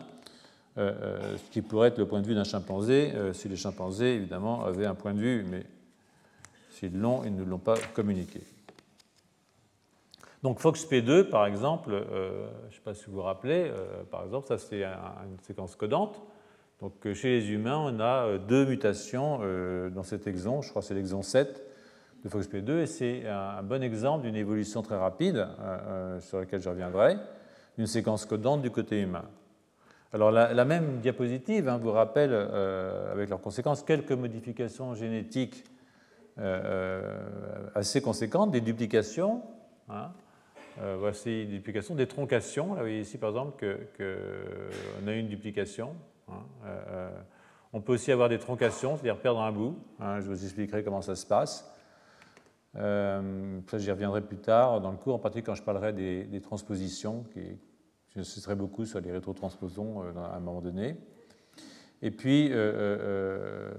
Speaker 2: euh, euh, ce qui pourrait être le point de vue d'un chimpanzé, euh, si les chimpanzés, évidemment, avaient un point de vue, mais s'ils l'ont, ils ne l'ont pas communiqué. Donc FOXP2, par exemple, je ne sais pas si vous vous rappelez, par exemple, ça c'est une séquence codante. Donc chez les humains, on a deux mutations dans cet exon, je crois que c'est l'exon 7, de FOXP2, et c'est un bon exemple d'une évolution très rapide euh, euh, sur laquelle je reviendrai. une séquence codante du côté humain. Alors la, même diapositive hein, vous rappelle, euh, avec leurs conséquences, quelques modifications génétiques euh, assez conséquentes, des duplications. Hein. Voici des duplications, des troncations. Là, vous voyez ici par exemple qu'on a une duplication. Hein, on peut aussi avoir des troncations, c'est-à-dire perdre un bout. je vous expliquerai comment ça se passe. Euh, ça, j'y reviendrai plus tard dans le cours, en particulier quand je parlerai des, transpositions, qui, j'insisterai beaucoup sur les rétrotransposons euh, à un moment donné. Et puis, euh,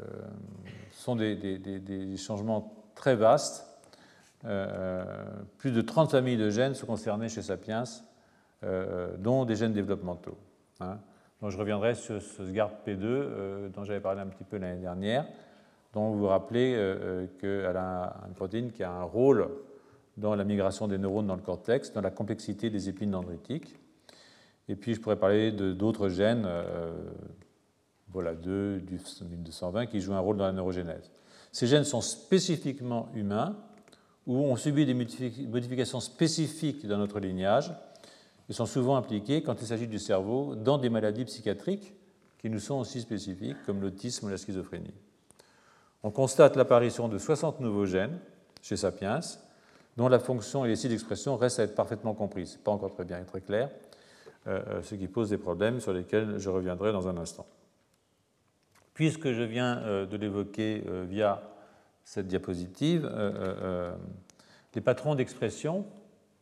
Speaker 2: ce sont des, changements très vastes. Plus de 30 familles de gènes sont concernées chez Sapiens, dont des gènes développementaux. Hein. Donc, je reviendrai sur ce SGARD-P2 dont j'avais parlé un petit peu l'année dernière dont vous vous rappelez euh, euh, qu'elle a une protéine qui a un rôle dans la migration des neurones dans le cortex, dans la complexité des épines dendritiques. Et puis je pourrais parler d'autres gènes, euh, voilà, 2, du 220, qui jouent un rôle dans la neurogénèse. Ces gènes sont spécifiquement humains ou ont subi des modifications spécifiques dans notre lignage et sont souvent impliqués quand il s'agit du cerveau dans des maladies psychiatriques qui nous sont aussi spécifiques, comme l'autisme ou la schizophrénie on constate l'apparition de 60 nouveaux gènes chez Sapiens, dont la fonction et les sites d'expression restent à être parfaitement comprises. Ce n'est pas encore très bien très clair, euh, euh, ce qui pose des problèmes sur lesquels je reviendrai dans un instant. Puisque je viens euh, de l'évoquer via cette diapositive, les patrons d'expression,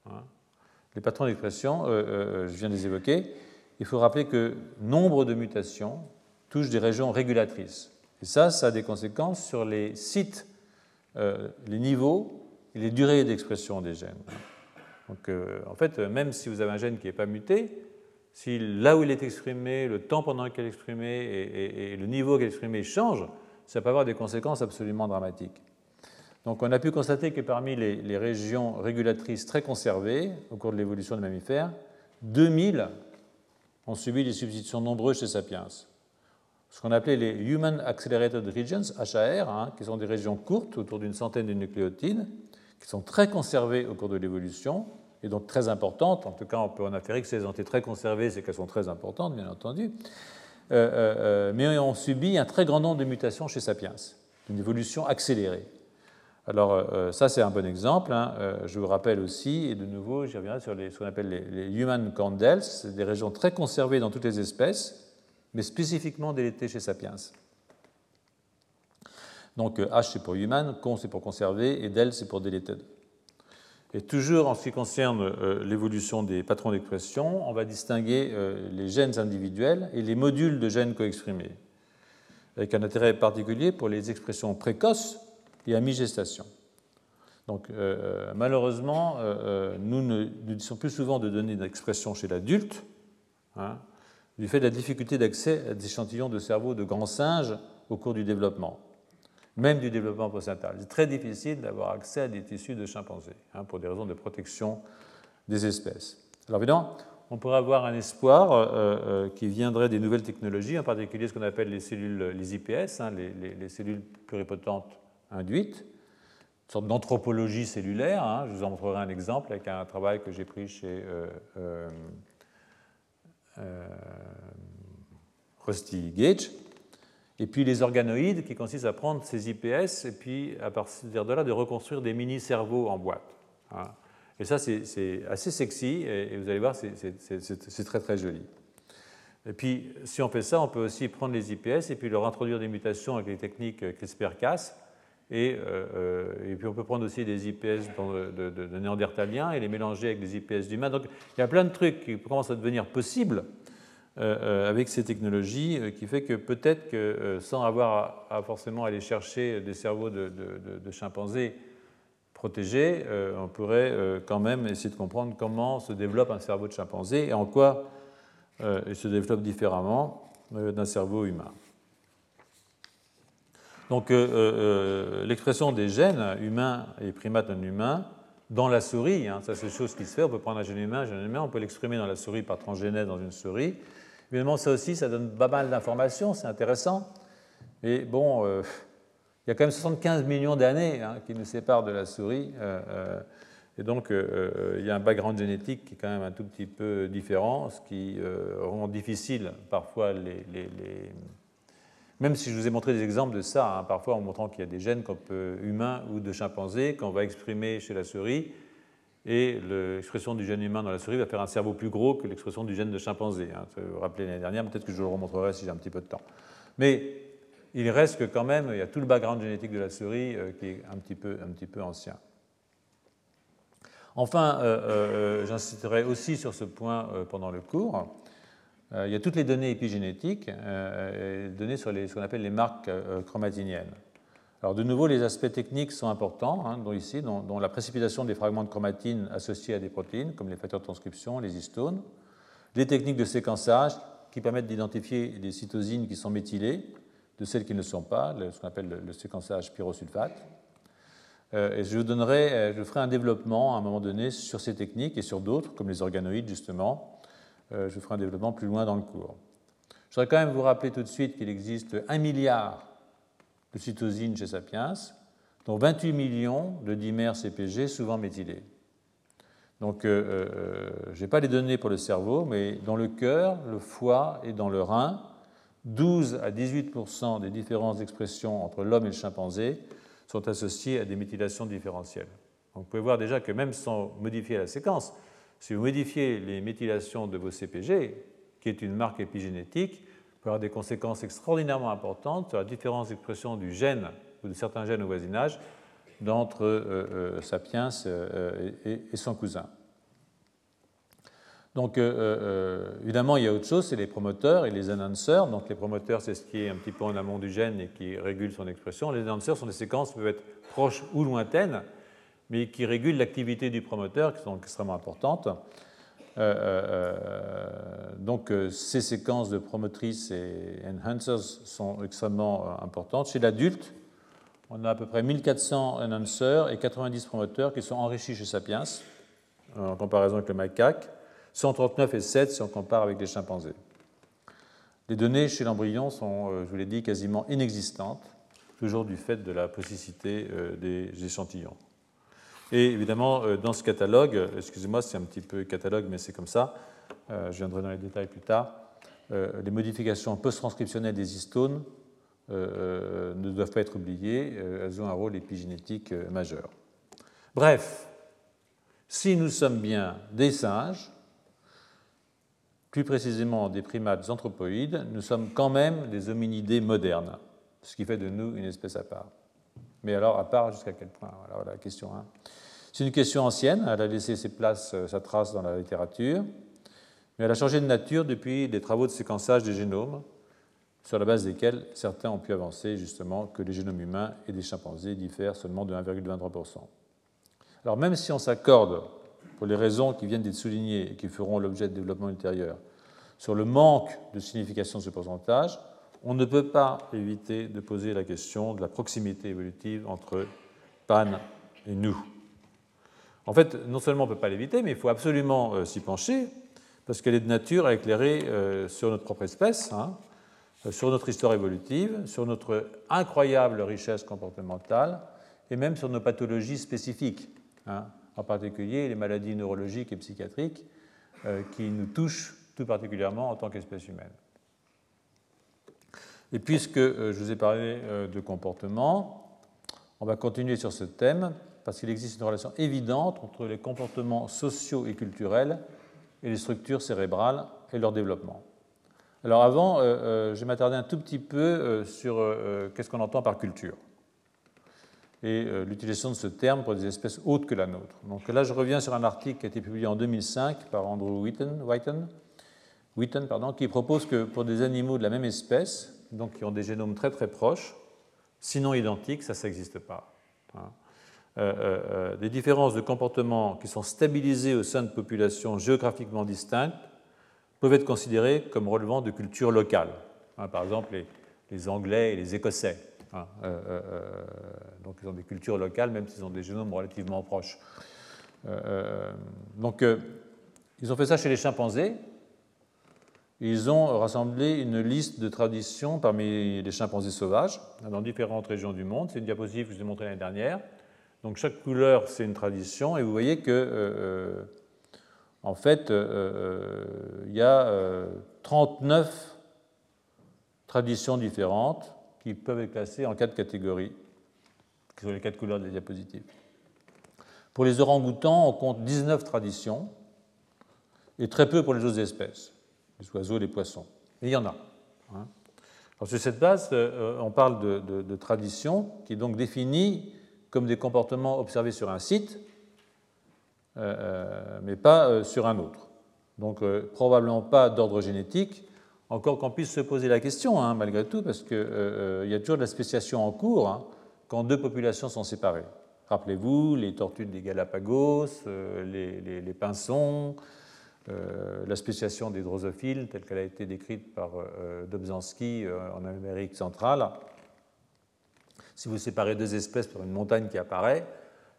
Speaker 2: hein, les patrons d'expression, je viens de les évoquer, il faut rappeler que nombre de mutations touchent des régions régulatrices. Et ça, ça a des conséquences sur les sites, euh, les niveaux et les durées d'expression des gènes. Donc, euh, en fait, même si vous avez un gène qui n'est pas muté, si là où il est exprimé, le temps pendant lequel il est exprimé et, le niveau qu'il est exprimé changent, ça peut avoir des conséquences absolument dramatiques. Donc, on a pu constater que parmi les, régions régulatrices très conservées au cours de l'évolution des mammifères, 2000 ont subi des substitutions nombreuses chez Sapiens ce qu'on appelait les Human Accelerated Regions, HAR, hein, qui sont des régions courtes, autour d'une centaine de nucléotides, qui sont très conservées au cours de l'évolution, et donc très importantes. En tout cas, on peut en affirmer que ont été très conservées, c'est qu'elles sont très importantes, bien entendu. Euh, euh, euh, mais on subit un très grand nombre de mutations chez Sapiens, une évolution accélérée. Alors ça, c'est un bon exemple. Hein. je vous rappelle aussi, et de nouveau, j'y reviendrai sur ce qu'on appelle les, human condels, c'est des régions très conservées dans toutes les espèces, mais spécifiquement délété chez Sapiens. Donc H c'est pour human, con c'est pour conserver, et del c'est pour deleted. Et toujours en ce qui concerne euh, l'évolution des patrons d'expression, on va distinguer euh, les gènes individuels et les modules de gènes coexprimés, avec un intérêt particulier pour les expressions précoces et à mi-gestation. Donc malheureusement, nous ne nous disons plus souvent de données d'expression chez l'adulte, hein, du fait de la difficulté d'accès à des échantillons de cerveau de grands singes au cours du développement, même du développement postnatal. C'est très difficile d'avoir accès à des tissus de chimpanzés, hein, pour des raisons de protection des espèces. Alors évidemment, on pourrait avoir un espoir euh, euh, qui viendrait des nouvelles technologies, en particulier ce qu'on appelle les cellules, les IPS, hein, les, cellules pluripotentes induites, une sorte d'anthropologie cellulaire. Hein. Je vous en montrerai un exemple avec un travail que j'ai pris chez euh, Rusty Gage. Et puis les organoïdes qui consistent à prendre ces IPS et puis à partir de là de reconstruire des mini-cerveaux en boîte. Hein. Et ça, c'est assez sexy et vous allez voir, c'est très très joli. Et puis, si on fait ça, on peut aussi prendre les IPS et puis leur introduire des mutations avec les techniques CRISPR-Cas. Et, euh, euh, et, puis, on peut prendre aussi des IPS de, de, néandertaliens et les mélanger avec des IPS d'humains. Donc, il y a plein de trucs qui commencent à devenir possibles euh, avec ces technologies, qui fait que peut-être que sans avoir à, forcément aller chercher des cerveaux de, chimpanzés protégés, on pourrait quand même essayer de comprendre comment se développe un cerveau de chimpanzé et en quoi il se développe différemment d'un cerveau humain. Donc euh, euh, l'expression des gènes humains et primates non humains dans la souris, hein, ça c'est chose qui se fait, on peut prendre un gène humain, un gène humain, on peut l'exprimer dans la souris par transgénèse dans une souris. Évidemment, ça aussi, ça donne pas mal d'informations, c'est intéressant. Mais bon, euh, il y a quand même 75 millions d'années hein, qui nous séparent de la souris. Et donc, il y a un background génétique qui est quand même un tout petit peu différent, ce qui rend difficile parfois les, Même si je vous ai montré des exemples de ça, hein, parfois en montrant qu'il y a des gènes humains ou de chimpanzés qu'on va exprimer chez la souris, et l'expression du gène humain dans la souris va faire un cerveau plus gros que l'expression du gène de chimpanzé. Hein. Vous vous rappelez l'année dernière, peut-être que je le remontrerai si j'ai un petit peu de temps. Mais il reste que quand même, il y a tout le background génétique de la souris euh, qui est un petit peu, un petit peu ancien. Enfin, euh, euh, j'insisterai aussi sur ce point pendant le cours. il y a toutes les données épigénétiques, données sur ce qu'on appelle les marques chromatiniennes. Alors de nouveau, les aspects techniques sont importants, hein, dont ici, dont, la précipitation des fragments de chromatine associés à des protéines, comme les facteurs de transcription, les histones, les techniques de séquençage qui permettent d'identifier les cytosines qui sont méthylées de celles qui ne sont pas, ce qu'on appelle le, séquençage pyrosulfate. Euh, et euh, je ferai un développement à un moment donné sur ces techniques et sur d'autres, comme les organoïdes justement. Euh, je ferai un développement plus loin dans le cours. Je voudrais quand même vous rappeler tout de suite qu'il existe un milliard de cytosine chez Sapiens, dont 28 millions de dimères CPG souvent méthylés. Donc, euh, euh, je n'ai pas les données pour le cerveau, mais dans le cœur, le foie et dans le rein, 12 à 18% des différences d'expression entre l'homme et le chimpanzé sont associées à des méthylations différentielles. Donc, vous pouvez voir déjà que même sans modifier la séquence, si vous modifiez les méthylations de vos CPG, qui est une marque épigénétique, peut avoir des conséquences extraordinairement importantes sur la différence d'expression du gène ou de certains gènes au voisinage d'entre euh, euh, Sapiens euh, et, son cousin. Donc, évidemment, il y a autre chose, c'est les promoteurs et les announceurs. Donc, les promoteurs, c'est ce qui est un petit peu en amont du gène et qui régule son expression. Les announceurs sont des séquences qui peuvent être proches ou lointaines, mais qui régulent l'activité du promoteur, qui sont extrêmement importantes. Euh, euh, euh, donc ces séquences de promotrices et enhancers sont extrêmement importantes. Chez l'adulte, on a à peu près 1400 enhancers et 90 promoteurs qui sont enrichis chez Sapiens en comparaison avec le macaque, 139 et 7 si on compare avec les chimpanzés. Les données chez l'embryon sont, je vous l'ai dit, quasiment inexistantes, toujours du fait de la plasticité des échantillons. Et évidemment, euh, dans ce catalogue, euh, excusez-moi, c'est un petit peu catalogue, mais c'est comme ça, euh, je viendrai dans les détails plus tard, les modifications post-transcriptionnelles des histones ne doivent pas être oubliées, elles ont un rôle épigénétique majeur. Bref, si nous sommes bien des singes, plus précisément des primates anthropoïdes, nous sommes quand même des hominidés modernes, ce qui fait de nous une espèce à part. Mais alors, à part jusqu'à quel point? Voilà la question 1. C'est une question ancienne, elle a laissé ses places, euh, sa trace dans la littérature, mais elle a changé de nature depuis les travaux de séquençage des génomes, sur la base desquels certains ont pu avancer justement que les génomes humains et des chimpanzés diffèrent seulement de 1,23%. Alors même si on s'accorde, pour les raisons qui viennent d'être soulignées et qui feront l'objet de développement ultérieur, sur le manque de signification de ce pourcentage, on ne peut pas éviter de poser la question de la proximité évolutive entre Pan et nous. En fait, non seulement on ne peut pas l'éviter, mais il faut absolument euh, s'y pencher, parce qu'elle est de nature à éclairer euh, sur notre propre espèce, hein, euh, sur notre histoire évolutive, sur notre incroyable richesse comportementale, et même sur nos pathologies spécifiques, hein, en particulier les maladies neurologiques et psychiatriques qui nous touchent tout particulièrement en tant qu'espèce humaine. Et puisque je vous ai parlé de comportement, on va continuer sur ce thème parce qu'il existe une relation évidente entre les comportements sociaux et culturels et les structures cérébrales et leur développement. Alors avant, euh, euh, je vais m'attarder un tout petit peu euh, sur qu'est-ce qu'on entend par culture et l'utilisation de ce terme pour des espèces autres que la nôtre. Donc là, je reviens sur un article qui a été publié en 2005 par Andrew Wheaton, pardon, qui propose que pour des animaux de la même espèce, donc qui ont des génomes très très proches, sinon identiques, ça, ça n'existe pas. Hein. Euh, euh, euh, des différences de comportement qui sont stabilisées au sein de populations géographiquement distinctes peuvent être considérées comme relevant de cultures locales. Hein, par exemple, les, Anglais et les Écossais. Hein, donc, ils ont des cultures locales, même s'ils ont des génomes relativement proches. donc, ils ont fait ça chez les chimpanzés. Ils ont rassemblé une liste de traditions parmi les chimpanzés sauvages dans différentes régions du monde. C'est une diapositive que je vous ai montrée l'année dernière Donc chaque couleur, c'est une tradition, et vous voyez que, en fait, il y a 39 traditions différentes qui peuvent être classées en quatre catégories, qui sont les quatre couleurs des diapositives. Pour les orang-outans, on compte 19 traditions, et très peu pour les autres espèces, les oiseaux, les poissons. Et il y en a. Hein. sur cette base, euh, on parle de, de, tradition qui est donc définie comme des comportements observés sur un site, euh, euh, mais pas sur un autre. Donc probablement pas d'ordre génétique, encore qu'on puisse se poser la question, hein, malgré tout, parce qu'il y a toujours de la spéciation en cours hein, quand deux populations sont séparées. Rappelez-vous, les tortues des Galapagos, les, les pinsons, euh, la spéciation des drosophiles, telle qu'elle a été décrite par euh, Dobzhansky euh, en Amérique centrale. Si vous séparez deux espèces par une montagne qui apparaît,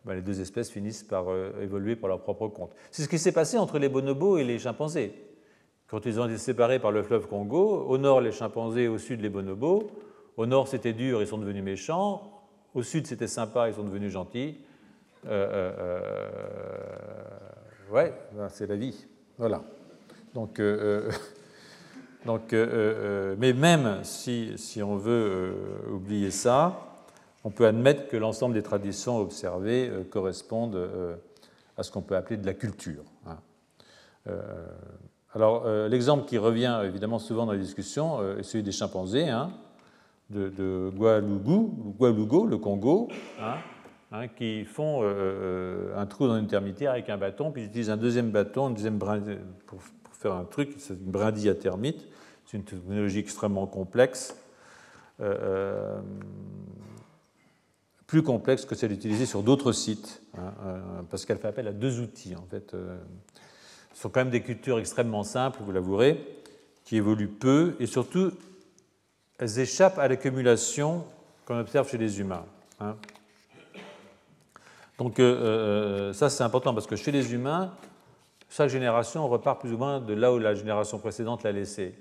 Speaker 2: ben, les deux espèces finissent par évoluer pour leur propre compte. C'est ce qui s'est passé entre les bonobos et les chimpanzés. Quand ils ont été séparés par le fleuve Congo, au nord les chimpanzés, au sud les bonobos. Au nord c'était dur, ils sont devenus méchants. Au sud c'était sympa, ils sont devenus gentils. ouais, ben, c'est la vie. Voilà. Donc, euh, euh, [laughs] donc euh, mais même si, si on veut oublier ça, on peut admettre que l'ensemble des traditions observées correspondent à ce qu'on peut appeler de la culture. Hein. alors, l'exemple qui revient évidemment souvent dans les discussions est celui des chimpanzés, hein, de, de le Congo, hein, qui font euh, euh, un trou dans une termitière avec un bâton, puis ils utilisent un deuxième bâton, une deuxième brindille, pour, faire un truc, c'est une brindille à termite. C'est une technologie extrêmement complexe, euh, plus complexe que celle utilisée sur d'autres sites, hein, parce qu'elle fait appel à deux outils. En fait, ce sont quand même des cultures extrêmement simples, vous l'avouerez, qui évoluent peu, et surtout, elles échappent à l'accumulation qu'on observe chez les humains. Hein. Donc euh, euh, ça c'est important parce que chez les humains, chaque génération repart plus ou moins de là où la génération précédente l'a laissé.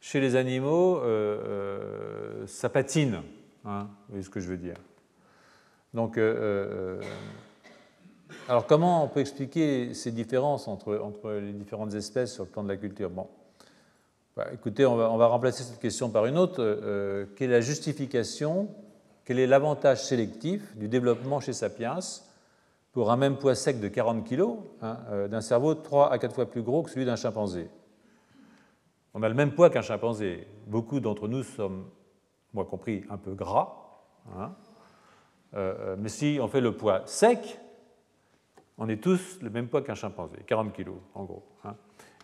Speaker 2: Chez les animaux, euh, ça patine, hein, vous voyez ce que je veux dire. Donc, alors comment on peut expliquer ces différences entre, entre, les différentes espèces sur le plan de la culture? Bon, bah, écoutez, on va, remplacer cette question par une autre. quelle est la justification quel est l'avantage sélectif du développement chez Sapiens pour un même poids sec de 40 kg hein, euh, d'un cerveau 3 à 4 fois plus gros que celui d'un chimpanzé? On a le même poids qu'un chimpanzé. Beaucoup d'entre nous sommes, moi compris, un peu gras. Hein. Euh, euh, mais si on fait le poids sec, on est tous le même poids qu'un chimpanzé, 40 kg en gros. Hein.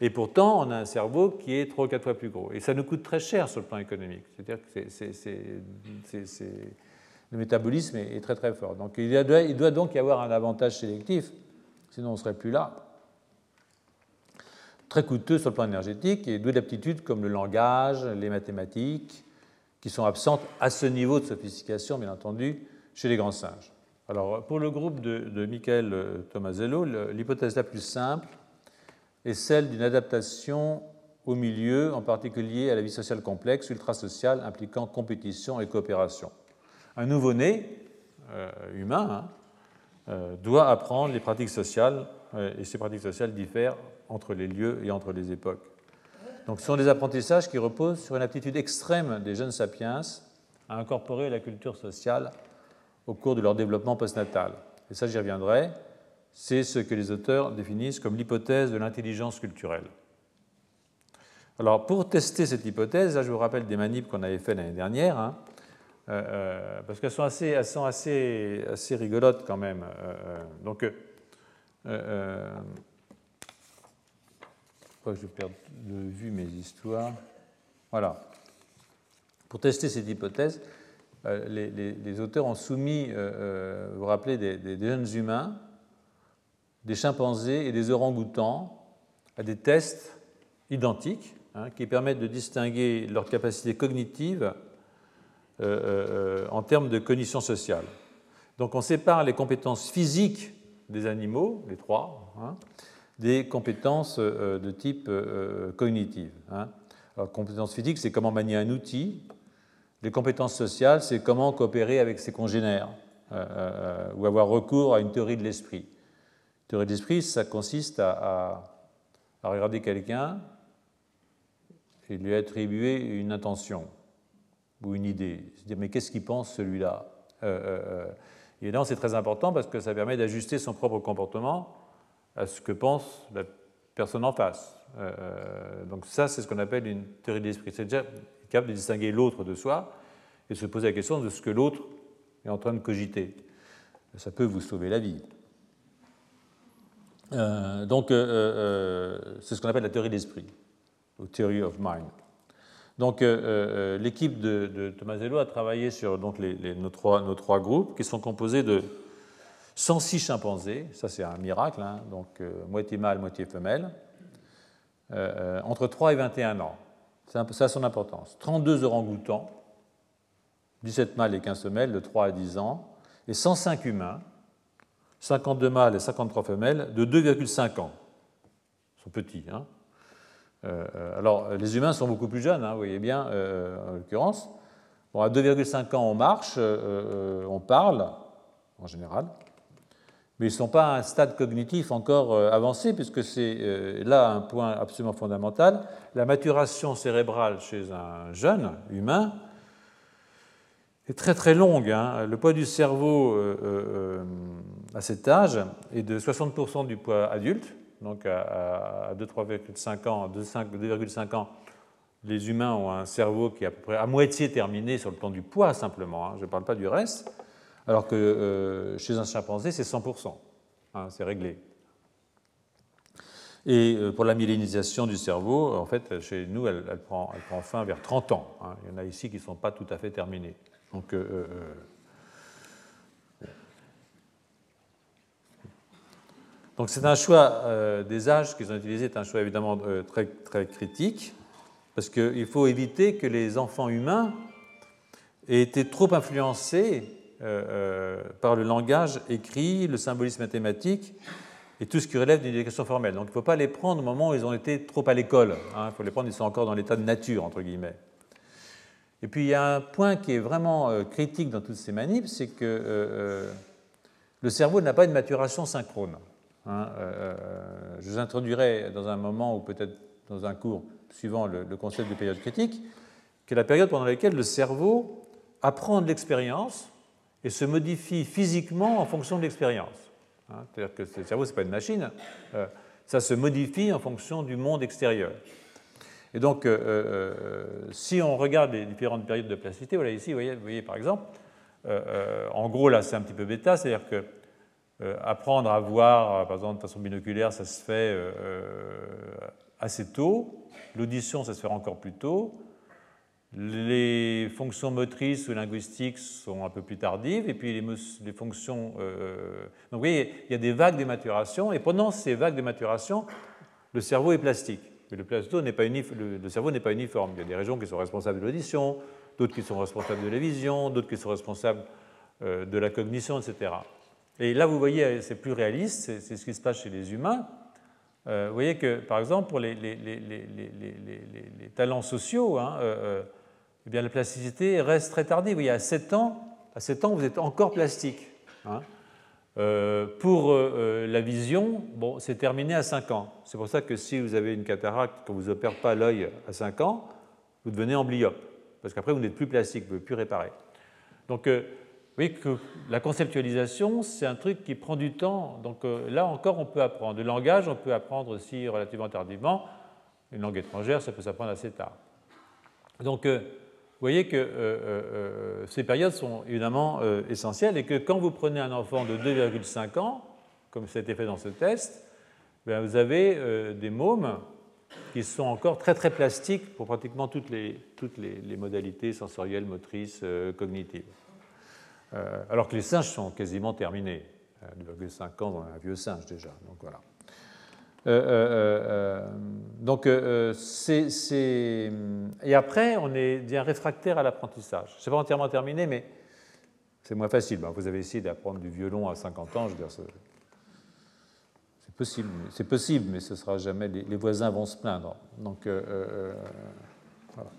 Speaker 2: Et pourtant, on a un cerveau qui est 3 ou 4 fois plus gros. Et ça nous coûte très cher sur le plan économique. C'est-à-dire que le métabolisme est, très très fort. Donc il, doit, donc y avoir un avantage sélectif, sinon on ne serait plus là. Très coûteux sur le plan énergétique et doué d'aptitudes comme le langage, les mathématiques, qui sont absentes à ce niveau de sophistication, bien entendu, chez les grands singes. Alors, pour le groupe de, Michael euh, Tomasello, l'hypothèse la plus simple est celle d'une adaptation au milieu, en particulier à la vie sociale complexe, ultrasociale, impliquant compétition et coopération. Un nouveau-né, euh, humain, hein, euh, doit apprendre les pratiques sociales, et ces pratiques sociales diffèrent entre les lieux et entre les époques. Donc ce sont des apprentissages qui reposent sur une aptitude extrême des jeunes sapiens à incorporer la culture sociale au cours de leur développement postnatal. Et ça, j'y reviendrai. C'est ce que les auteurs définissent comme l'hypothèse de l'intelligence culturelle. Alors, pour tester cette hypothèse, là, je vous rappelle des manips qu'on avait fait l'année dernière. Hein. Euh, euh, parce qu'elles sont, assez, elles sont assez, assez rigolotes quand même. Euh, donc, je je perds de vue mes histoires. Voilà. Pour tester cette hypothèse, les, auteurs ont soumis, vous vous rappelez, des, jeunes humains, des chimpanzés et des orang-outans à des tests identiques hein, qui permettent de distinguer leurs capacités cognitives euh, euh, en termes de cognition sociale. Donc on sépare les compétences physiques des animaux, les trois, hein, des compétences euh, de type cognitive. Hein. Alors, compétences physiques, c'est comment manier un outil. Les compétences sociales, c'est comment coopérer avec ses congénères. ou avoir recours à une théorie de l'esprit. Théorie de l'esprit, ça consiste à, regarder quelqu'un et lui attribuer une intention ou une idée. Se dire, mais qu'est-ce qu'il pense celui-là? Et là, c'est très important parce que ça permet d'ajuster son propre comportement à ce que pense la personne en face. donc ça, c'est ce qu'on appelle une théorie de l'esprit. C'est déjà de distinguer l'autre de soi et se poser la question de ce que l'autre est en train de cogiter. Ça peut vous sauver la vie. Euh, donc, euh, euh, c'est ce qu'on appelle la théorie d'esprit, ou theory of mind. Donc, l'équipe de, Tomasello a travaillé sur donc, les, nos, trois, nos, trois, groupes qui sont composés de 106 chimpanzés, ça c'est un miracle, hein, donc moitié mâle, moitié femelle, entre 3 et 21 ans. Ça a son importance. 32 orang-outans, 17 mâles et 15 femelles de 3 à 10 ans, et 105 humains, 52 mâles et 53 femelles de 2,5 ans. Ils sont petits. Hein euh, alors, les humains sont beaucoup plus jeunes, hein, vous voyez bien, euh, en l'occurrence. Bon, à 2,5 ans, on marche, euh, on parle, en général, mais ils ne sont pas à un stade cognitif encore avancé, puisque c'est là un point absolument fondamental. La maturation cérébrale chez un jeune humain est très très longue. Hein. Le poids du cerveau euh, euh, à cet âge est de 60% du poids adulte, donc à, 2,5 ans, 2,5 ans, les humains ont un cerveau qui est à moitié terminé sur le plan du poids simplement, hein. je ne parle pas du reste, alors que euh, chez un chimpanzé c'est 100%, hein, c'est réglé. Et pour la millénisation du cerveau, en fait, chez nous, elle, prend, fin vers 30 ans. Il y en a ici qui ne sont pas tout à fait terminés. Donc, euh, euh, euh, c'est un choix des âges qu'ils ont utilisé, c'est un choix évidemment très critique, parce qu'il faut éviter que les enfants humains aient été trop influencés par le langage écrit, le symbolisme mathématique et tout ce qui relève d'une éducation formelle. Donc il ne faut pas les prendre au moment où ils ont été trop à l'école. Hein. Il faut les prendre, ils sont encore dans l'état de nature, entre guillemets. Et puis il y a un point qui est vraiment euh, critique dans toutes ces manips, c'est que euh, euh, le cerveau n'a pas une maturation synchrone. Hein, je vous introduirai dans un moment ou peut-être dans un cours suivant le, concept de période critique, qui est la période pendant laquelle le cerveau apprend de l'expérience et se modifie physiquement en fonction de l'expérience. Hein, c'est-à-dire que le cerveau, ce n'est pas une machine, ça se modifie en fonction du monde extérieur. Et donc, euh, euh, si on regarde les différentes périodes de plasticité, voilà ici, vous voyez, par exemple, euh, en gros là c'est un petit peu bêta, c'est-à-dire que apprendre à voir, par exemple de façon binoculaire, ça se fait assez tôt, l'audition ça se fait encore plus tôt, les fonctions motrices ou linguistiques sont un peu plus tardives, et puis les, fonctions... donc vous voyez, il y a des vagues de maturation, et pendant ces vagues de maturation, le cerveau est plastique. Le, cerveau n'est pas uniforme. Il y a des régions qui sont responsables de l'audition, d'autres qui sont responsables de la vision, d'autres qui sont responsables euh, de la cognition, etc. Et là, vous voyez, c'est plus réaliste, c'est ce qui se passe chez les humains. Euh, vous voyez que, par exemple, pour les, talents sociaux, hein, euh, eh bien, la plasticité reste très tardive. Voyez, à 7 ans, à 7 ans, vous êtes encore plastique. Hein. Euh, pour euh, euh, la vision, bon, c'est terminé à 5 ans. C'est pour ça que si vous avez une cataracte, qu'on ne vous opère pas l'œil à 5 ans, vous devenez amblyope. Parce qu'après, vous n'êtes plus plastique, vous ne pouvez plus réparer. Donc, vous voyez que la conceptualisation, c'est un truc qui prend du temps. Donc là encore, on peut apprendre. Le langage, on peut apprendre aussi relativement tardivement. Une langue étrangère, ça peut s'apprendre assez tard. Donc, vous voyez que euh, euh, euh, ces périodes sont évidemment essentielles et que quand vous prenez un enfant de 2,5 ans, comme ça a été fait dans ce test, ben, vous avez des mômes qui sont encore très très plastiques pour pratiquement toutes les, toutes les, modalités sensorielles, motrices, cognitives. alors que les singes sont quasiment terminés. 2,5 ans, on a un vieux singe déjà. Donc voilà. Euh, euh, euh, donc, c'est, Et après, on est bien réfractaire à l'apprentissage. Ce n'est pas entièrement terminé, mais c'est moins facile. vous avez essayé d'apprendre du violon à 50 ans, je veux dire, c'est possible, c'est possible, mais ce sera jamais. Les, voisins vont se plaindre. Donc, voilà.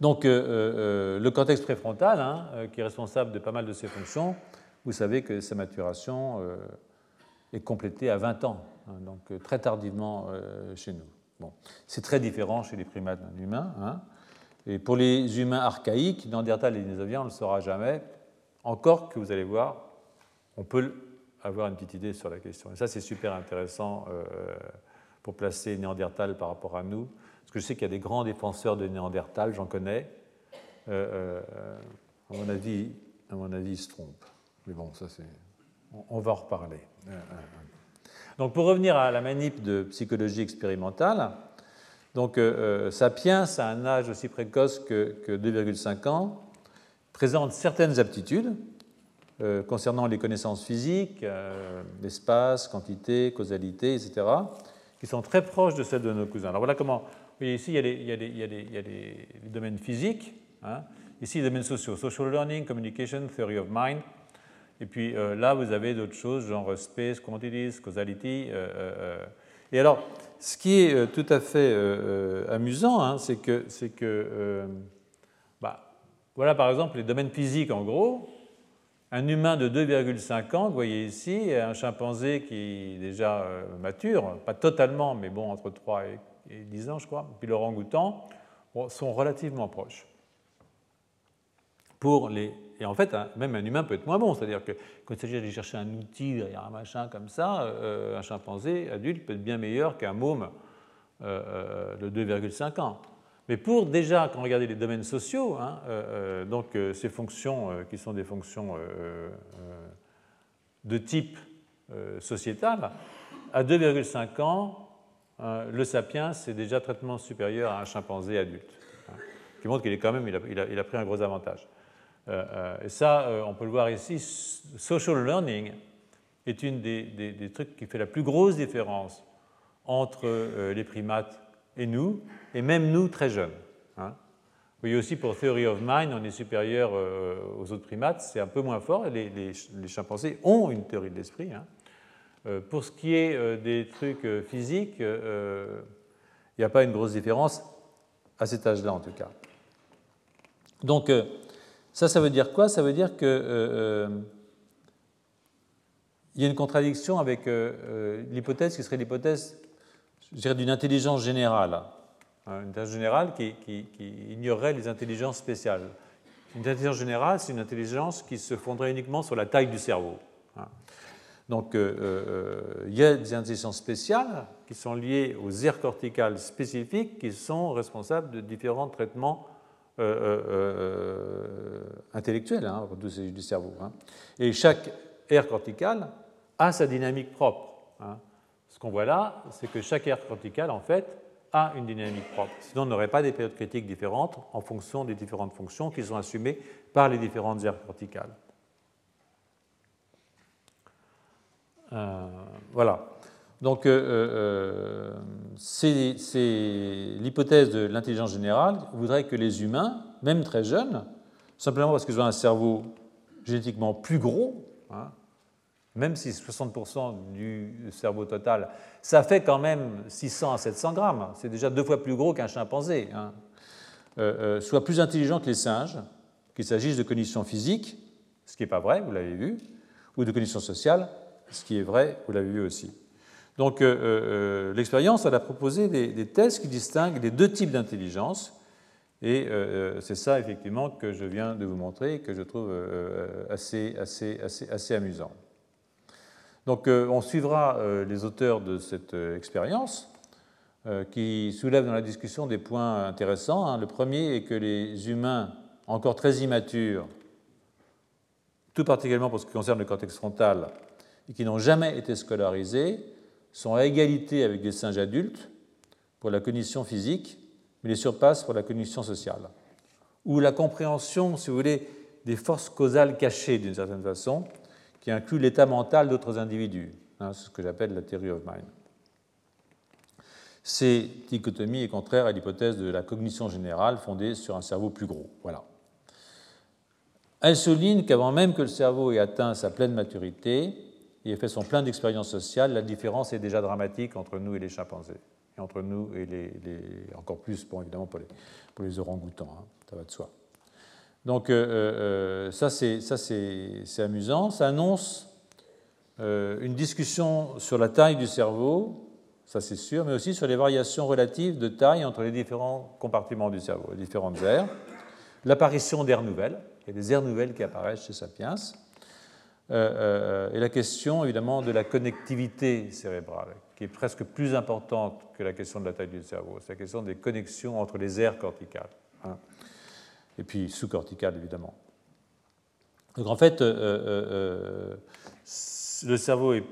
Speaker 2: Donc, le cortex préfrontal, hein, qui est responsable de pas mal de ces fonctions, vous savez que sa maturation est complétée à 20 ans, hein, donc très tardivement chez nous. Bon. C'est très différent chez les primates d'un humain. Hein. Et pour les humains archaïques, Néandertal et Dinosauriens, on ne le saura jamais. Encore que vous allez voir, on peut avoir une petite idée sur la question. Et ça, c'est super intéressant euh, pour placer Néandertal par rapport à nous. Parce que je sais qu'il y a des grands défenseurs de Néandertal, j'en connais. Euh, euh, à, mon avis, à mon avis, ils se trompent. Mais bon, ça, c'est. On, va en reparler. Donc, pour revenir à la manip de psychologie expérimentale, donc, Sapiens, à un âge aussi précoce que, que 2,5 ans, présente certaines aptitudes euh, concernant les connaissances physiques, euh, l'espace, quantité, causalité, etc., qui sont très proches de celles de nos cousins. Alors voilà comment, vous voyez ici, il y a les, domaines physiques, hein. ici les domaines sociaux, social learning, communication, theory of mind, et puis euh, là, vous avez d'autres choses, genre space, quantities, causality. et alors, ce qui est tout à fait amusant, hein, c'est que, c'est que voilà par exemple les domaines physiques en gros. Un humain de 2,5 ans, vous voyez ici, un chimpanzé qui est déjà euh, mature, pas totalement, mais bon, entre 3 et 10 ans, je crois, puis l'orang-outan, sont relativement proches. Pour les... Et en fait, même un humain peut être moins bon, c'est-à-dire que quand il s'agit d'aller chercher un outil derrière un machin comme ça, euh, un chimpanzé adulte peut être bien meilleur qu'un môme euh, de 2,5 ans. Mais pour déjà, quand on regarde les domaines sociaux, hein, euh, euh, donc euh, ces fonctions qui sont des fonctions de type sociétal, à 2,5 ans, le sapiens c'est déjà traitement supérieur à un chimpanzé adulte, hein, qui montre qu'il est quand même, il a, pris un gros avantage. Et ça, on peut le voir ici, social learning est une des, trucs qui fait la plus grosse différence entre les primates et nous, et même nous très jeunes. Hein. Vous voyez aussi pour Theory of Mind, on est supérieur euh, aux autres primates, c'est un peu moins fort. Les, chimpanzés ont une théorie de l'esprit. Hein. Euh, pour ce qui est euh, des trucs physiques, il n'y a pas une grosse différence à cet âge-là en tout cas. Donc ça, ça veut dire quoi? Ça veut dire que il y a une contradiction avec l'hypothèse qui serait l'hypothèse d'une intelligence générale. Hein, une intelligence générale qui, ignorerait les intelligences spéciales. Une intelligence générale, c'est une intelligence qui se fonderait uniquement sur la taille du cerveau. Hein. Donc, euh, euh, il y a des intelligences spéciales qui sont liées aux aires corticales spécifiques qui sont responsables de différents traitements euh, intellectuels hein, du cerveau. Et chaque aire corticale a sa dynamique propre. Ce qu'on voit là, c'est que chaque aire corticale, en fait, a une dynamique propre. Sinon, on n'aurait pas des périodes critiques différentes en fonction des différentes fonctions qui sont assumées par les différentes aires corticales. Euh, voilà. Donc, euh, euh, c'est l'hypothèse de l'intelligence générale voudrait que les humains, même très jeunes, simplement parce qu'ils ont un cerveau génétiquement plus gros, hein, même si 60% du cerveau total, ça fait quand même 600 à 700 grammes. C'est déjà deux fois plus gros qu'un chimpanzé. Hein. Euh, euh, soit plus intelligent que les singes, qu'il s'agisse de cognition physique, ce qui n'est pas vrai, vous l'avez vu, ou de cognition sociale, ce qui est vrai, vous l'avez vu aussi. Donc euh, l'expérience, elle a proposé des, tests qui distinguent les deux types d'intelligence, et c'est ça effectivement que je viens de vous montrer que je trouve assez, assez, assez, assez amusant. Donc euh, on suivra euh, les auteurs de cette euh, expérience qui soulèvent dans la discussion des points intéressants. Hein. Le premier est que les humains encore très immatures, tout particulièrement pour ce qui concerne le cortex frontal, et qui n'ont jamais été scolarisés, sont à égalité avec les singes adultes pour la cognition physique, mais les surpassent pour la cognition sociale, ou la compréhension, si vous voulez, des forces causales cachées d'une certaine façon, qui inclut l'état mental d'autres individus. Hein, c'est ce que j'appelle la theory of mind. Cette dichotomie est contraire à l'hypothèse de la cognition générale fondée sur un cerveau plus gros. Voilà. Elle souligne qu'avant même que le cerveau ait atteint sa pleine maturité et ait fait son plein d'expériences sociales, la différence est déjà dramatique entre nous et les chimpanzés. et entre nous et les, encore plus, bon, évidemment, pour les, pour orang-outans, hein, ça va de soi. Donc euh, ça, c'est amusant. Ça annonce une discussion sur la taille du cerveau, ça c'est sûr, mais aussi sur les variations relatives de taille entre les différents compartiments du cerveau, les différentes aires, l'apparition d'aires nouvelles, il y a des aires nouvelles qui apparaissent chez Sapiens, euh, euh, et la question évidemment de la connectivité cérébrale, qui est presque plus importante que la question de la taille du cerveau. C'est la question des connexions entre les aires corticales, hein. et puis sous-corticales évidemment. Donc en fait, euh, le cerveau, est,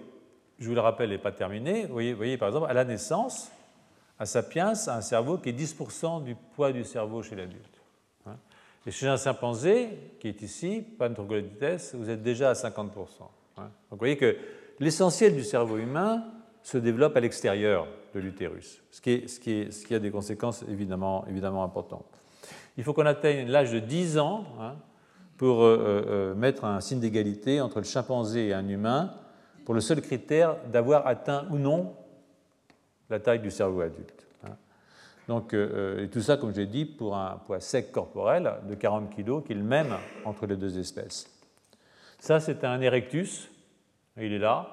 Speaker 2: je vous le rappelle, n'est pas terminé. Vous voyez, par exemple, à la naissance, un sapiens a un cerveau qui est 10% du poids du cerveau chez l'adulte. Et chez un chimpanzé, qui est ici, vitesse, vous êtes déjà à 50%. Hein. Donc vous voyez que l'essentiel du cerveau humain se développe à l'extérieur de l'utérus, ce, qui a des conséquences évidemment, évidemment importantes. Il faut qu'on atteigne l'âge de 10 ans hein, pour euh, euh, euh, mettre un signe d'égalité entre le chimpanzé et un humain, pour le seul critère d'avoir atteint ou non la taille du cerveau adulte. Donc, euh, euh, et tout ça, comme j'ai dit, pour un poids sec corporel de 40 kg, qui est le même entre les deux espèces. Ça, c'est un erectus, il est là.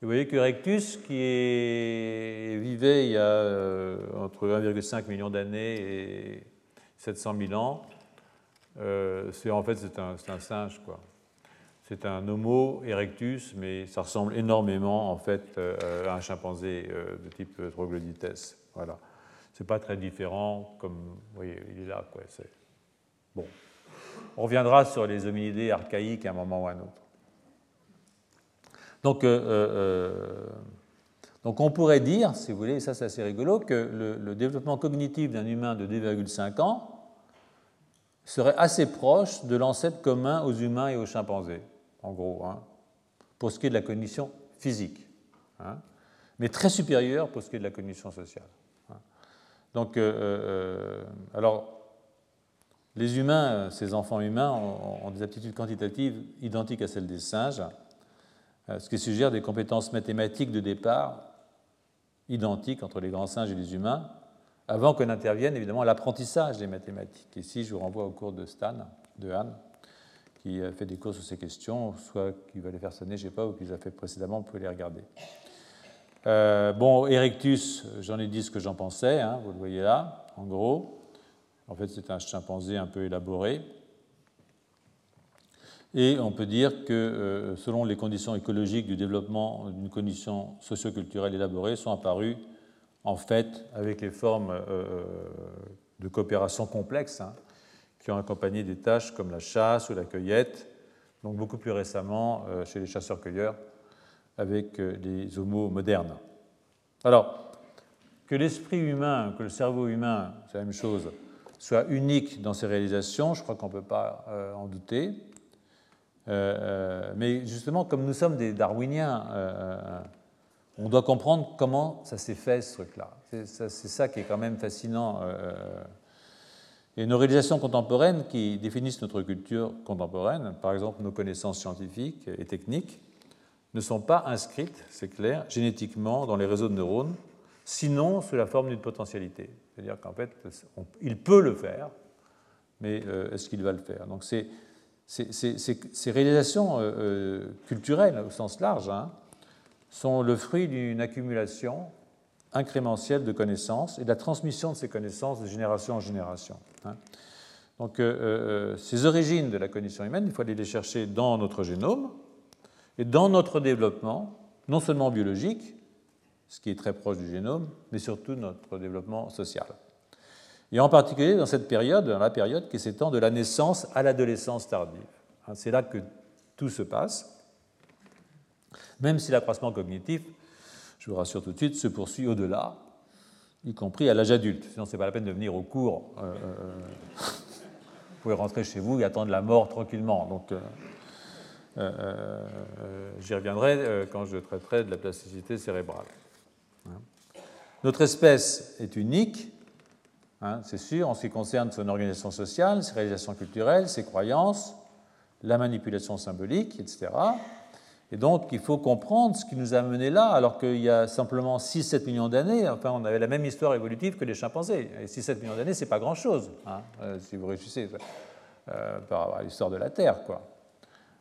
Speaker 2: vous voyez que Erectus, qui vivait il y a euh, entre 1,5 million d'années et 700 000 ans, c'est en fait c'est un, un, singe quoi. C'est un Homo erectus, mais ça ressemble énormément en fait à un chimpanzé de type troglodytes. Voilà c'est pas très différent, comme vous voyez, il est là. Quoi, bon. On reviendra sur les hominidés archaïques à un moment ou à un autre. Donc, euh, euh, donc on pourrait dire, si vous voulez, et ça c'est assez rigolo, que le, développement cognitif d'un humain de 2,5 ans serait assez proche de l'ancêtre commun aux humains et aux chimpanzés, en gros, hein, pour ce qui est de la cognition physique, hein, mais très supérieur pour ce qui est de la cognition sociale. Donc, euh, euh, alors, les humains, ces enfants humains, ont, des aptitudes quantitatives identiques à celles des singes, euh, ce qui suggère des compétences mathématiques de départ identiques entre les grands singes et les humains, avant que n'intervienne évidemment l'apprentissage des mathématiques. Ici, je vous renvoie au cours de Stan, de Anne, qui a fait des cours sur ces questions, soit qui va les faire sonner, je ne sais pas, ou qui les a fait précédemment, vous pouvez les regarder. Euh, bon, Erectus, j'en ai dit ce que j'en pensais, hein, vous le voyez là, en gros. En fait, c'est un chimpanzé un peu élaboré. Et on peut dire que, euh, selon les conditions écologiques du développement d'une condition socioculturelle élaborée, sont apparues, en fait, avec les formes euh, de coopération complexes hein, qui ont accompagné des tâches comme la chasse ou la cueillette, donc beaucoup plus récemment chez les chasseurs-cueilleurs avec euh, les homos modernes. Alors, que l'esprit humain, que le cerveau humain, c'est la même chose, soit unique dans ses réalisations, je crois qu'on ne peut pas euh, en douter. Euh, mais justement, comme nous sommes des darwiniens, on doit comprendre comment ça s'est fait, ce truc-là. C'est ça, qui est quand même fascinant. Et nos réalisations contemporaines qui définissent notre culture contemporaine, par exemple nos connaissances scientifiques et techniques, ne sont pas inscrites, c'est clair, génétiquement dans les réseaux de neurones, sinon sous la forme d'une potentialité. C'est-à-dire qu'en fait, il peut le faire, mais euh, est-ce qu'il va le faire? Donc ces, réalisations euh, euh, culturelles au sens large hein, sont le fruit d'une accumulation incrémentielle de connaissances et de la transmission de ces connaissances de génération en génération. Hein. Donc ces origines de la cognition humaine, il faut aller les chercher dans notre génome, et dans notre développement, non seulement biologique, ce qui est très proche du génome, mais surtout notre développement social. Et en particulier dans cette période, dans la période qui s'étend de la naissance à l'adolescence tardive. Hein, c'est là que tout se passe, même si l'accroissement cognitif, je vous rassure tout de suite, se poursuit au-delà, y compris à l'âge adulte. Sinon, ce n'est pas la peine de venir au cours. Euh, euh, vous pouvez rentrer chez vous et attendre la mort tranquillement. Donc, euh, j'y reviendrai euh, quand je traiterai de la plasticité cérébrale. Hein. Notre espèce est unique, hein, c'est sûr, en ce qui concerne son organisation sociale, ses réalisations culturelles, ses croyances, la manipulation symbolique, etc. Et donc, il faut comprendre ce qui nous a mené là, alors qu'il y a simplement 6-7 millions d'années, enfin, on avait la même histoire évolutive que les chimpanzés. Et 6-7 millions d'années, ce n'est pas grand-chose, hein, euh, si vous réussissez euh, par rapport à l'histoire de la Terre. Quoi.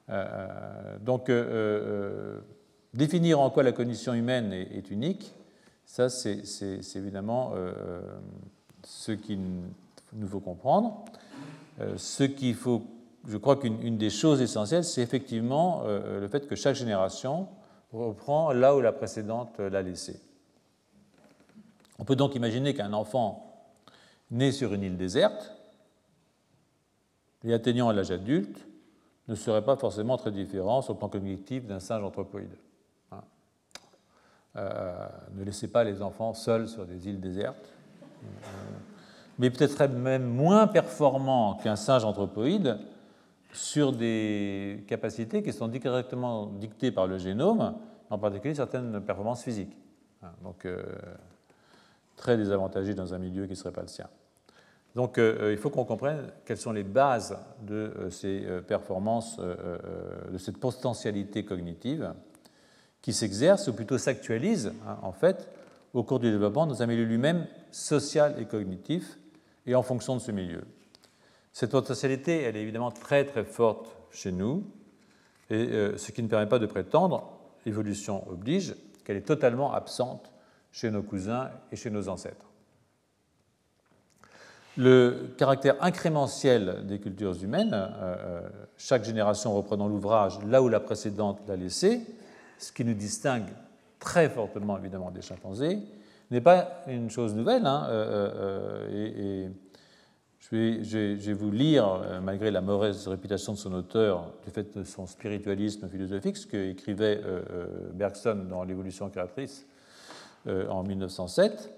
Speaker 2: Euh, donc, définir en quoi la condition humaine est, unique, ça, c'est évidemment ce qu'il nous faut comprendre. ce qu'il faut je crois qu'une des choses essentielles, c'est effectivement euh, le fait que chaque génération reprend là où la précédente l'a laissé. On peut donc imaginer qu'un enfant né sur une île déserte et atteignant l'âge adulte ne serait pas forcément très différent sur le plan cognitif d'un singe anthropoïde. Hein. Euh, ne laissez pas les enfants seuls sur des îles désertes, euh, mais peut-être même moins performants qu'un singe anthropoïde sur des capacités qui sont directement dictées par le génome, en particulier certaines performances physiques. Hein, donc, euh, très désavantagé dans un milieu qui ne serait pas le sien. Donc, euh, euh, il faut qu'on comprenne quelles sont les bases de ces performances, de cette potentialité cognitive qui s'exerce, ou plutôt s'actualise, hein, en fait, au cours du développement dans un milieu lui-même social et cognitif, et en fonction de ce milieu. Cette potentialité, elle est évidemment très très forte chez nous, et euh, ce qui ne permet pas de prétendre, l'évolution oblige, qu'elle est totalement absente chez nos cousins et chez nos ancêtres. Le caractère incrémentiel des cultures humaines, euh, euh, chaque génération reprenant l'ouvrage là où la précédente l'a laissé, ce qui nous distingue très fortement évidemment des chimpanzés, n'est pas une chose nouvelle. Hein, et je vais, vous lire, euh, malgré la mauvaise réputation de son auteur, du fait de son spiritualisme philosophique, ce qu'écrivait euh, euh, Bergson dans L'évolution créatrice en 1907.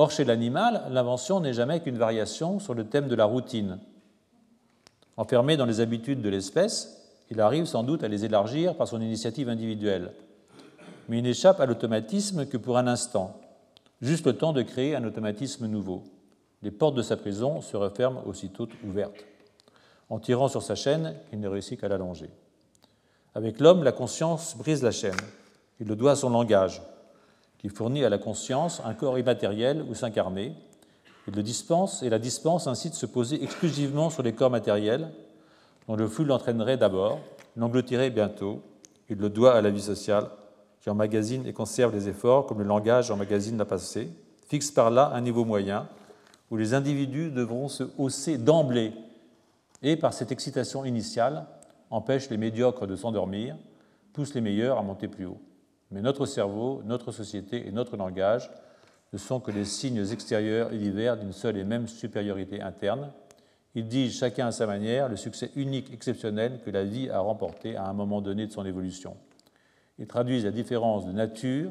Speaker 2: Or, chez l'animal, l'invention n'est jamais qu'une variation sur le thème de la routine. Enfermé dans les habitudes de l'espèce, il arrive sans doute à les élargir par son initiative individuelle. Mais il n'échappe à l'automatisme que pour un instant, juste le temps de créer un automatisme nouveau les portes de sa prison se referment aussitôt ouvertes. En tirant sur sa chaîne, il ne réussit qu'à l'allonger. Avec l'homme, la conscience brise la chaîne. Il le doit à son langage, qui fournit à la conscience un corps immatériel où s'incarner. Il le dispense et la dispense ainsi de se poser exclusivement sur les corps matériels, dont le flux l'entraînerait d'abord, l'engloutirait bientôt. Il le doit à la vie sociale, qui emmagasine et conserve les efforts comme le langage emmagasine la passée, fixe par là un niveau moyen où les individus devront se hausser d'emblée et, par cette excitation initiale, empêche les médiocres de s'endormir, pousse les meilleurs à monter plus haut. Mais notre cerveau, notre société et notre langage ne sont que les signes extérieurs et divers d'une seule et même supériorité interne. Ils disent chacun à sa manière le succès unique, exceptionnel que la vie a remporté à un moment donné de son évolution. Ils traduisent la différence de nature,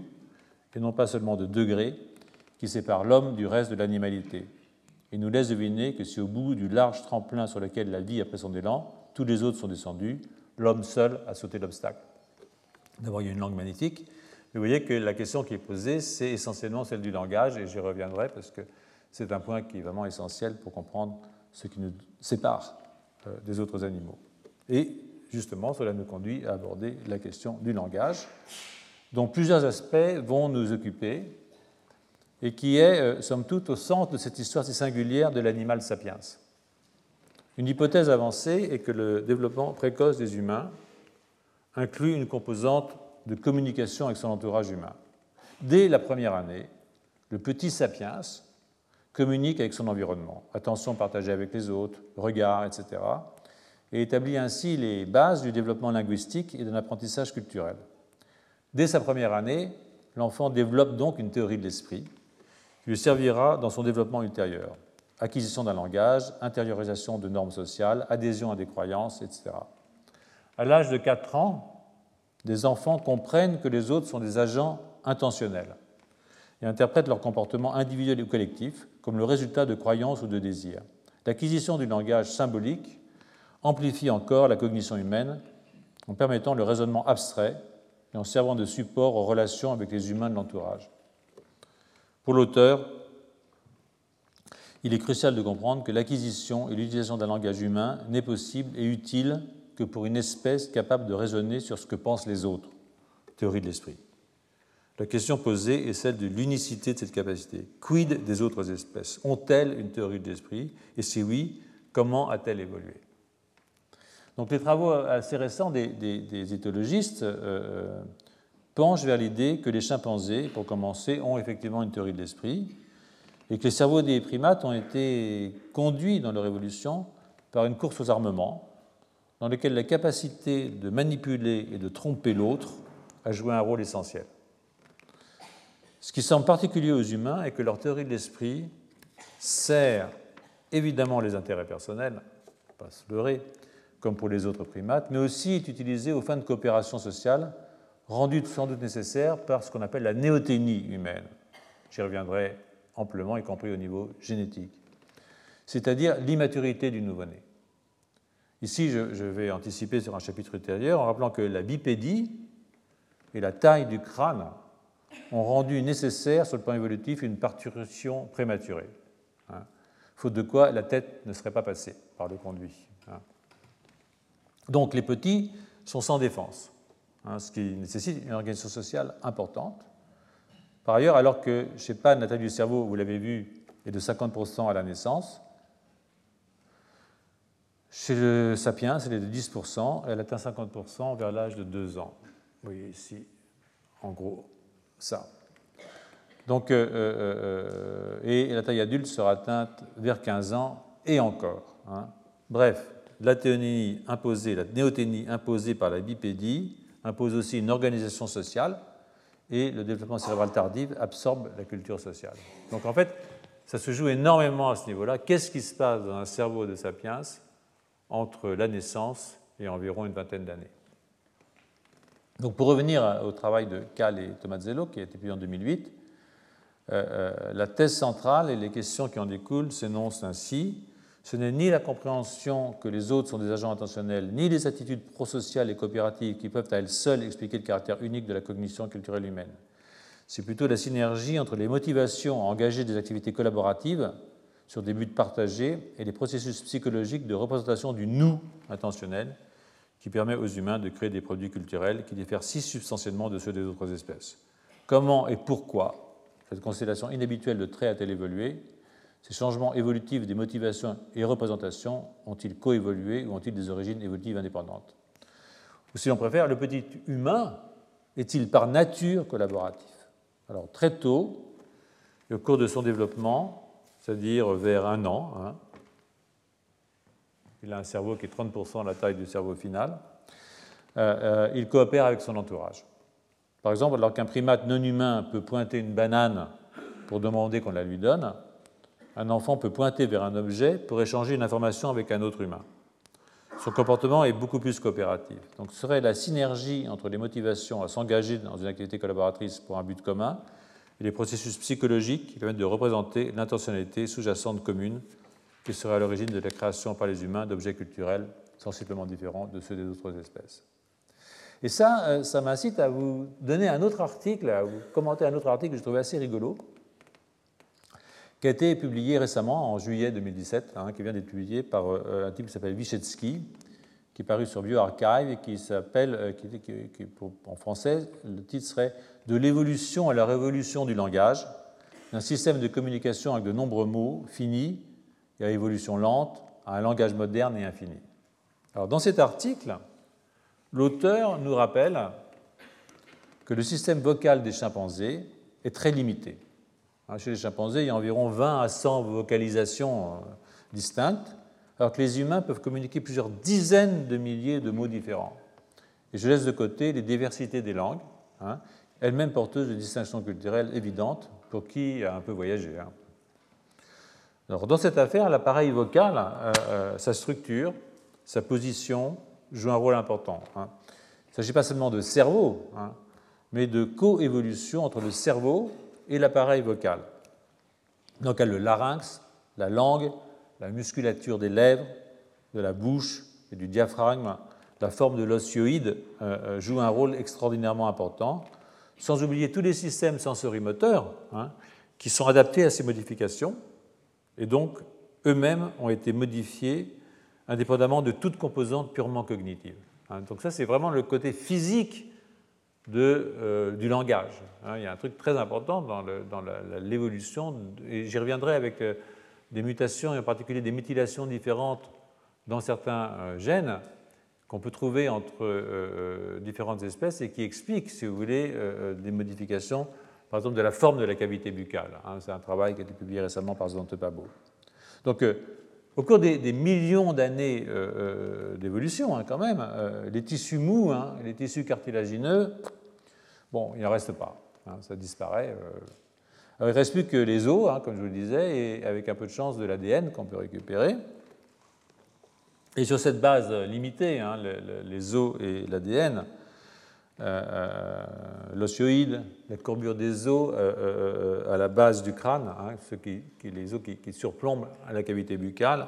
Speaker 2: et non pas seulement de degré, qui sépare l'homme du reste de l'animalité et nous laisse deviner que si au bout du large tremplin sur lequel la vie a pris son élan, tous les autres sont descendus, l'homme seul a sauté l'obstacle. D'abord, il y a une langue magnétique, mais vous voyez que la question qui est posée, c'est essentiellement celle du langage, et j'y reviendrai parce que c'est un point qui est vraiment essentiel pour comprendre ce qui nous sépare euh, des autres animaux. Et justement, cela nous conduit à aborder la question du langage, dont plusieurs aspects vont nous occuper et qui est, euh, somme toute, au centre de cette histoire si singulière de l'animal sapiens. Une hypothèse avancée est que le développement précoce des humains inclut une composante de communication avec son entourage humain. Dès la première année, le petit sapiens communique avec son environnement, attention partagée avec les autres, regard, etc., et établit ainsi les bases du développement linguistique et d'un apprentissage culturel. Dès sa première année, l'enfant développe donc une théorie de l'esprit, lui servira dans son développement ultérieur. Acquisition d'un langage, intériorisation de normes sociales, adhésion à des croyances, etc. À l'âge de 4 ans, des enfants comprennent que les autres sont des agents intentionnels et interprètent leur comportement individuel ou collectif comme le résultat de croyances ou de désirs. L'acquisition du langage symbolique amplifie encore la cognition humaine en permettant le raisonnement abstrait et en servant de support aux relations avec les humains de l'entourage. Pour l'auteur, il est crucial de comprendre que l'acquisition et l'utilisation d'un langage humain n'est possible et utile que pour une espèce capable de raisonner sur ce que pensent les autres. Théorie de l'esprit. La question posée est celle de l'unicité de cette capacité. Quid des autres espèces? Ont-elles une théorie de l'esprit? Et si oui, comment a-t-elle évolué? Donc les travaux assez récents des, éthologistes euh, euh, penchent vers l'idée que les chimpanzés, pour commencer, ont effectivement une théorie de l'esprit et que les cerveaux des primates ont été conduits dans leur évolution par une course aux armements, dans laquelle la capacité de manipuler et de tromper l'autre a joué un rôle essentiel. Ce qui semble particulier aux humains est que leur théorie de l'esprit sert évidemment les intérêts personnels, pas se leurrer, comme pour les autres primates, mais aussi est utilisée aux fins de coopération sociale, rendue sans doute nécessaire par ce qu'on appelle la néoténie humaine. J'y reviendrai amplement, y compris au niveau génétique, c'est-à-dire l'immaturité du nouveau-né. Ici, je, vais anticiper sur un chapitre ultérieur en rappelant que la bipédie et la taille du crâne ont rendu nécessaire, sur le plan évolutif, une parturition prématurée. Hein. faute de quoi la tête ne serait pas passée par le conduit. Hein. Donc les petits sont sans défense, hein, ce qui nécessite une organisation sociale importante. Par ailleurs, alors que je ne sais pas, la taille du cerveau, vous l'avez vu, est de 50% à la naissance, chez le sapiens, elle est de 10%, elle atteint 50% vers l'âge de 2 ans. Vous voyez ici, en gros, ça. Donc, euh, euh, euh, et la taille adulte sera atteinte vers 15 ans et encore. Hein. Bref, la théonie imposée, la néoténie imposée par la bipédie impose aussi une organisation sociale et le développement cérébral tardif absorbe la culture sociale. Donc en fait, ça se joue énormément à ce niveau-là. Qu'est-ce qui se passe dans un cerveau de sapiens entre la naissance et environ une vingtaine d'années donc pour revenir au travail de Cal et Tomazello, qui a été publié en 2008, euh, euh, la thèse centrale et les questions qui en découlent s'énoncent ainsi. Ce n'est ni la compréhension que les autres sont des agents intentionnels, ni les attitudes prosociales et coopératives qui peuvent à elles seules expliquer le caractère unique de la cognition culturelle humaine. C'est plutôt la synergie entre les motivations à engager des activités collaboratives sur des buts partagés et les processus psychologiques de représentation du nous intentionnel qui permet aux humains de créer des produits culturels qui diffèrent si substantiellement de ceux des autres espèces. Comment et pourquoi cette constellation inhabituelle de traits a-t-elle évolué? Ces changements évolutifs des motivations et représentations ont-ils coévolué ou ont-ils des origines évolutives indépendantes? Ou si l'on préfère, le petit humain est-il par nature collaboratif? Alors très tôt, au cours de son développement, c'est-à-dire vers un an, hein, il a un cerveau qui est 30% de la taille du cerveau final, euh, euh, il coopère avec son entourage. Par exemple, alors qu'un primate non humain peut pointer une banane pour demander qu'on la lui donne, un enfant peut pointer vers un objet pour échanger une information avec un autre humain. Son comportement est beaucoup plus coopératif. Donc ce serait la synergie entre les motivations à s'engager dans une activité collaboratrice pour un but commun et les processus psychologiques qui permettent de représenter l'intentionnalité sous-jacente commune qui serait à l'origine de la création par les humains d'objets culturels sensiblement différents de ceux des autres espèces. Et ça, euh, ça m'incite à vous donner un autre article, à vous commenter un autre article que je trouvais assez rigolo, qui a été publié récemment, en juillet 2017, hein, qui vient d'être publié par euh, un type qui s'appelle Vyshetsky, qui est paru sur BioArchive et qui s'appelle, euh, en français, le titre serait De l'évolution à la révolution du langage, d'un système de communication avec de nombreux mots finis et à évolution lente à un langage moderne et infini. Alors, dans cet article, l'auteur nous rappelle que le système vocal des chimpanzés est très limité. Hein, chez les chimpanzés, il y a environ 20 à 100 vocalisations euh, distinctes, alors que les humains peuvent communiquer plusieurs dizaines de milliers de mots différents. Et je laisse de côté les diversités des langues, hein, elles-mêmes porteuses de distinctions culturelles évidentes pour qui a un peu voyagé. Hein dans cette affaire, l'appareil vocal, euh, euh, sa structure, sa position jouent un rôle important. Hein. Il ne s'agit pas seulement de cerveau, mais de coévolution entre le cerveau et l'appareil vocal. Donc, le larynx, la langue, la musculature des lèvres, de la bouche et du diaphragme, la forme de l'osioïde euh, joue un rôle extraordinairement important, sans oublier tous les systèmes sensorimoteurs hein, qui sont adaptés à ces modifications et donc eux-mêmes ont été modifiés indépendamment de toute composante purement cognitive. Hein. donc ça, c'est vraiment le côté physique euh, du langage. Hein. il y a un truc très important dans l'évolution, et j'y reviendrai avec euh, des mutations, et en particulier des méthylations différentes dans certains euh, gènes qu'on peut trouver entre différentes espèces et qui expliquent, si vous voulez, des modifications, par exemple, de la forme de la cavité buccale. Hein. c'est un travail qui a été publié récemment par Zvante Pabo. Donc, au cours des, millions d'années euh, euh, d'évolution, hein, quand même, euh, les tissus mous, hein, les tissus cartilagineux, bon, il n'en reste pas. Ça disparaît. Il ne reste plus que les os, comme je vous le disais, et avec un peu de chance de l'ADN qu'on peut récupérer. Et sur cette base limitée, les os et l'ADN, euh, euh, l'osioïde, la courbure des os euh, à la base du crâne, hein, qui, les os qui, surplombent la cavité buccale,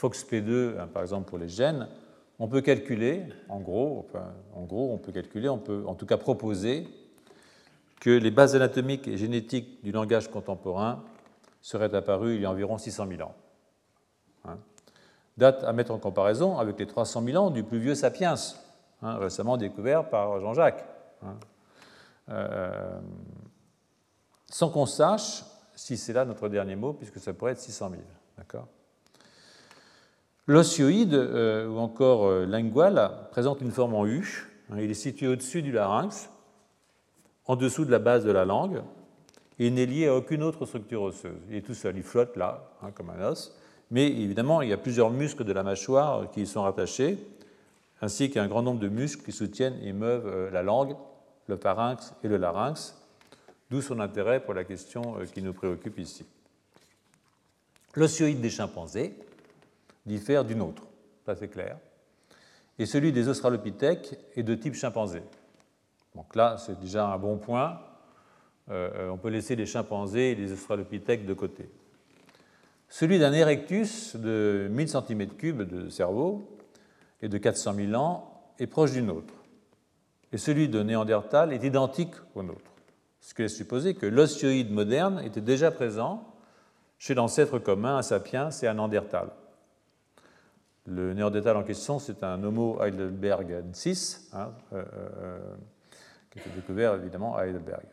Speaker 2: FOXP2 hein, par exemple pour les gènes, on peut calculer, en gros, en gros, on peut calculer, on peut en tout cas proposer que les bases anatomiques et génétiques du langage contemporain seraient apparues il y a environ 600 000 ans. Hein. Date à mettre en comparaison avec les 300 000 ans du plus vieux sapiens, Hein, récemment découvert par Jean-Jacques. Hein. Euh, sans qu'on sache si c'est là notre dernier mot, puisque ça pourrait être 600 000. D'accord? L'osioïde, euh, ou encore euh, lingual, présente une forme en U. Il est situé au-dessus du larynx, en dessous de la base de la langue, il n'est lié à aucune autre structure osseuse. Il est tout seul, il flotte là, comme un os. Mais évidemment, il y a plusieurs muscles de la mâchoire qui y sont rattachés, ainsi qu'un grand nombre de muscles qui soutiennent et meuvent euh, la langue, le pharynx et le larynx, d'où son intérêt pour la question euh, qui nous préoccupe ici. L'osioïde des chimpanzés diffère d'une autre, ça c'est clair, et celui des australopithèques est de type chimpanzé. Donc là, c'est déjà un bon point. Euh, on peut laisser les chimpanzés et les australopithèques de côté. Celui d'un erectus de 1000 cm3 de cerveau et de 400 000 ans est proche du nôtre. Et celui de Néandertal est identique au nôtre. Ce qui laisse supposer que l'osioïde moderne était déjà présent chez l'ancêtre commun à Sapiens et à Néandertal. Le Néandertal en question, c'est un Homo heidelbergensis, hein, euh, euh, qui été découvert évidemment à Heidelberg.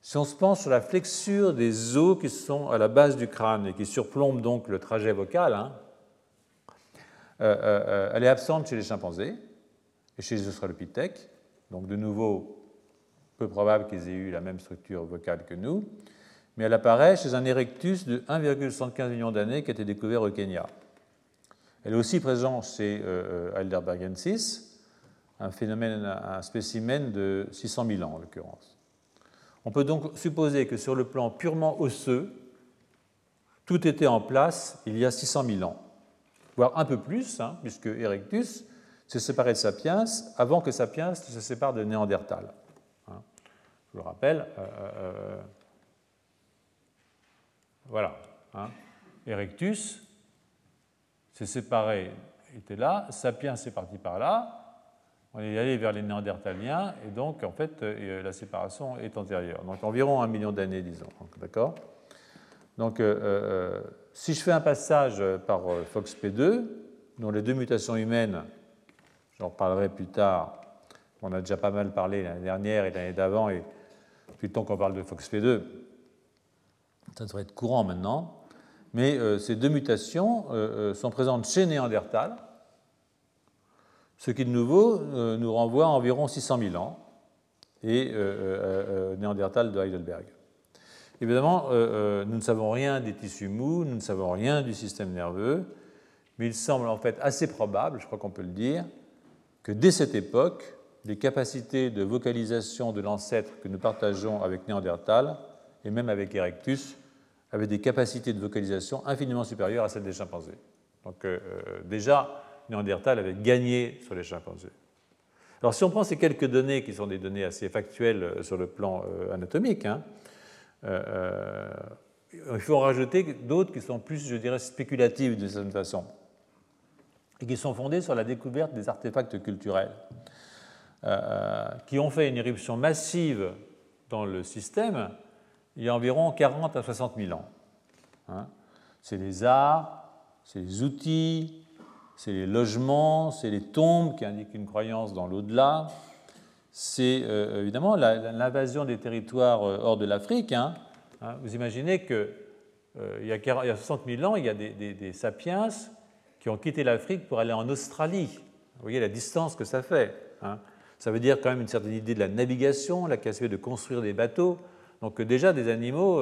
Speaker 2: Si on se penche sur la flexure des os qui sont à la base du crâne et qui surplombent donc le trajet vocal, hein, euh, euh, euh, elle est absente chez les chimpanzés et chez les australopithèques, donc de nouveau peu probable qu'ils aient eu la même structure vocale que nous, mais elle apparaît chez un erectus de 1,75 million d'années qui a été découvert au Kenya. Elle est aussi présente chez Heidelbergensis, un phénomène, un spécimen de 600 000 ans en l'occurrence. On peut donc supposer que sur le plan purement osseux, tout était en place il y a 600 000 ans voire un peu plus, hein, puisque Erectus s'est séparé de Sapiens avant que Sapiens se sépare de Néandertal. Hein. Je le rappelle. Euh, euh, euh, voilà. Hein. Erectus s'est séparé, était là, Sapiens est parti par là, on est allé vers les Néandertaliens, et donc en fait la séparation est antérieure. Donc environ un million d'années, disons. D'accord? Donc si je fais un passage par euh, FOXP2, dont les deux mutations humaines, j'en reparlerai plus tard, on a déjà pas mal parlé l'année dernière et l'année d'avant, et depuis le temps qu'on parle de FOXP2, ça devrait être courant maintenant, mais euh, ces deux mutations euh, sont présentes chez Néandertal, ce qui de nouveau nous renvoie à environ 600 000 ans, et Néandertal de Heidelberg. Évidemment, euh, euh, nous ne savons rien des tissus mous, nous ne savons rien du système nerveux, mais il semble en fait assez probable, je crois qu'on peut le dire, que dès cette époque, les capacités de vocalisation de l'ancêtre que nous partageons avec Néandertal et même avec Erectus avaient des capacités de vocalisation infiniment supérieures à celles des chimpanzés. Donc euh, déjà, Néandertal avait gagné sur les chimpanzés. Alors si on prend ces quelques données qui sont des données assez factuelles sur le plan anatomique, hein, euh, euh, il faut en rajouter d'autres qui sont plus, je dirais, spéculatives de cette façon, et qui sont fondées sur la découverte des artefacts culturels, euh, qui ont fait une éruption massive dans le système il y a environ 40 à 60 000 ans. Hein. c'est les arts, c'est les outils, c'est les logements, c'est les tombes qui indiquent une croyance dans l'au-delà, c'est euh, évidemment l'invasion des territoires euh, hors de l'Afrique. Hein. Hein, vous imaginez qu'il euh, y, a 60 000 ans, il y a des, sapiens qui ont quitté l'Afrique pour aller en Australie. Vous voyez la distance que ça fait. Hein. Ça veut dire quand même une certaine idée de la navigation, la capacité de construire des bateaux. Donc déjà des animaux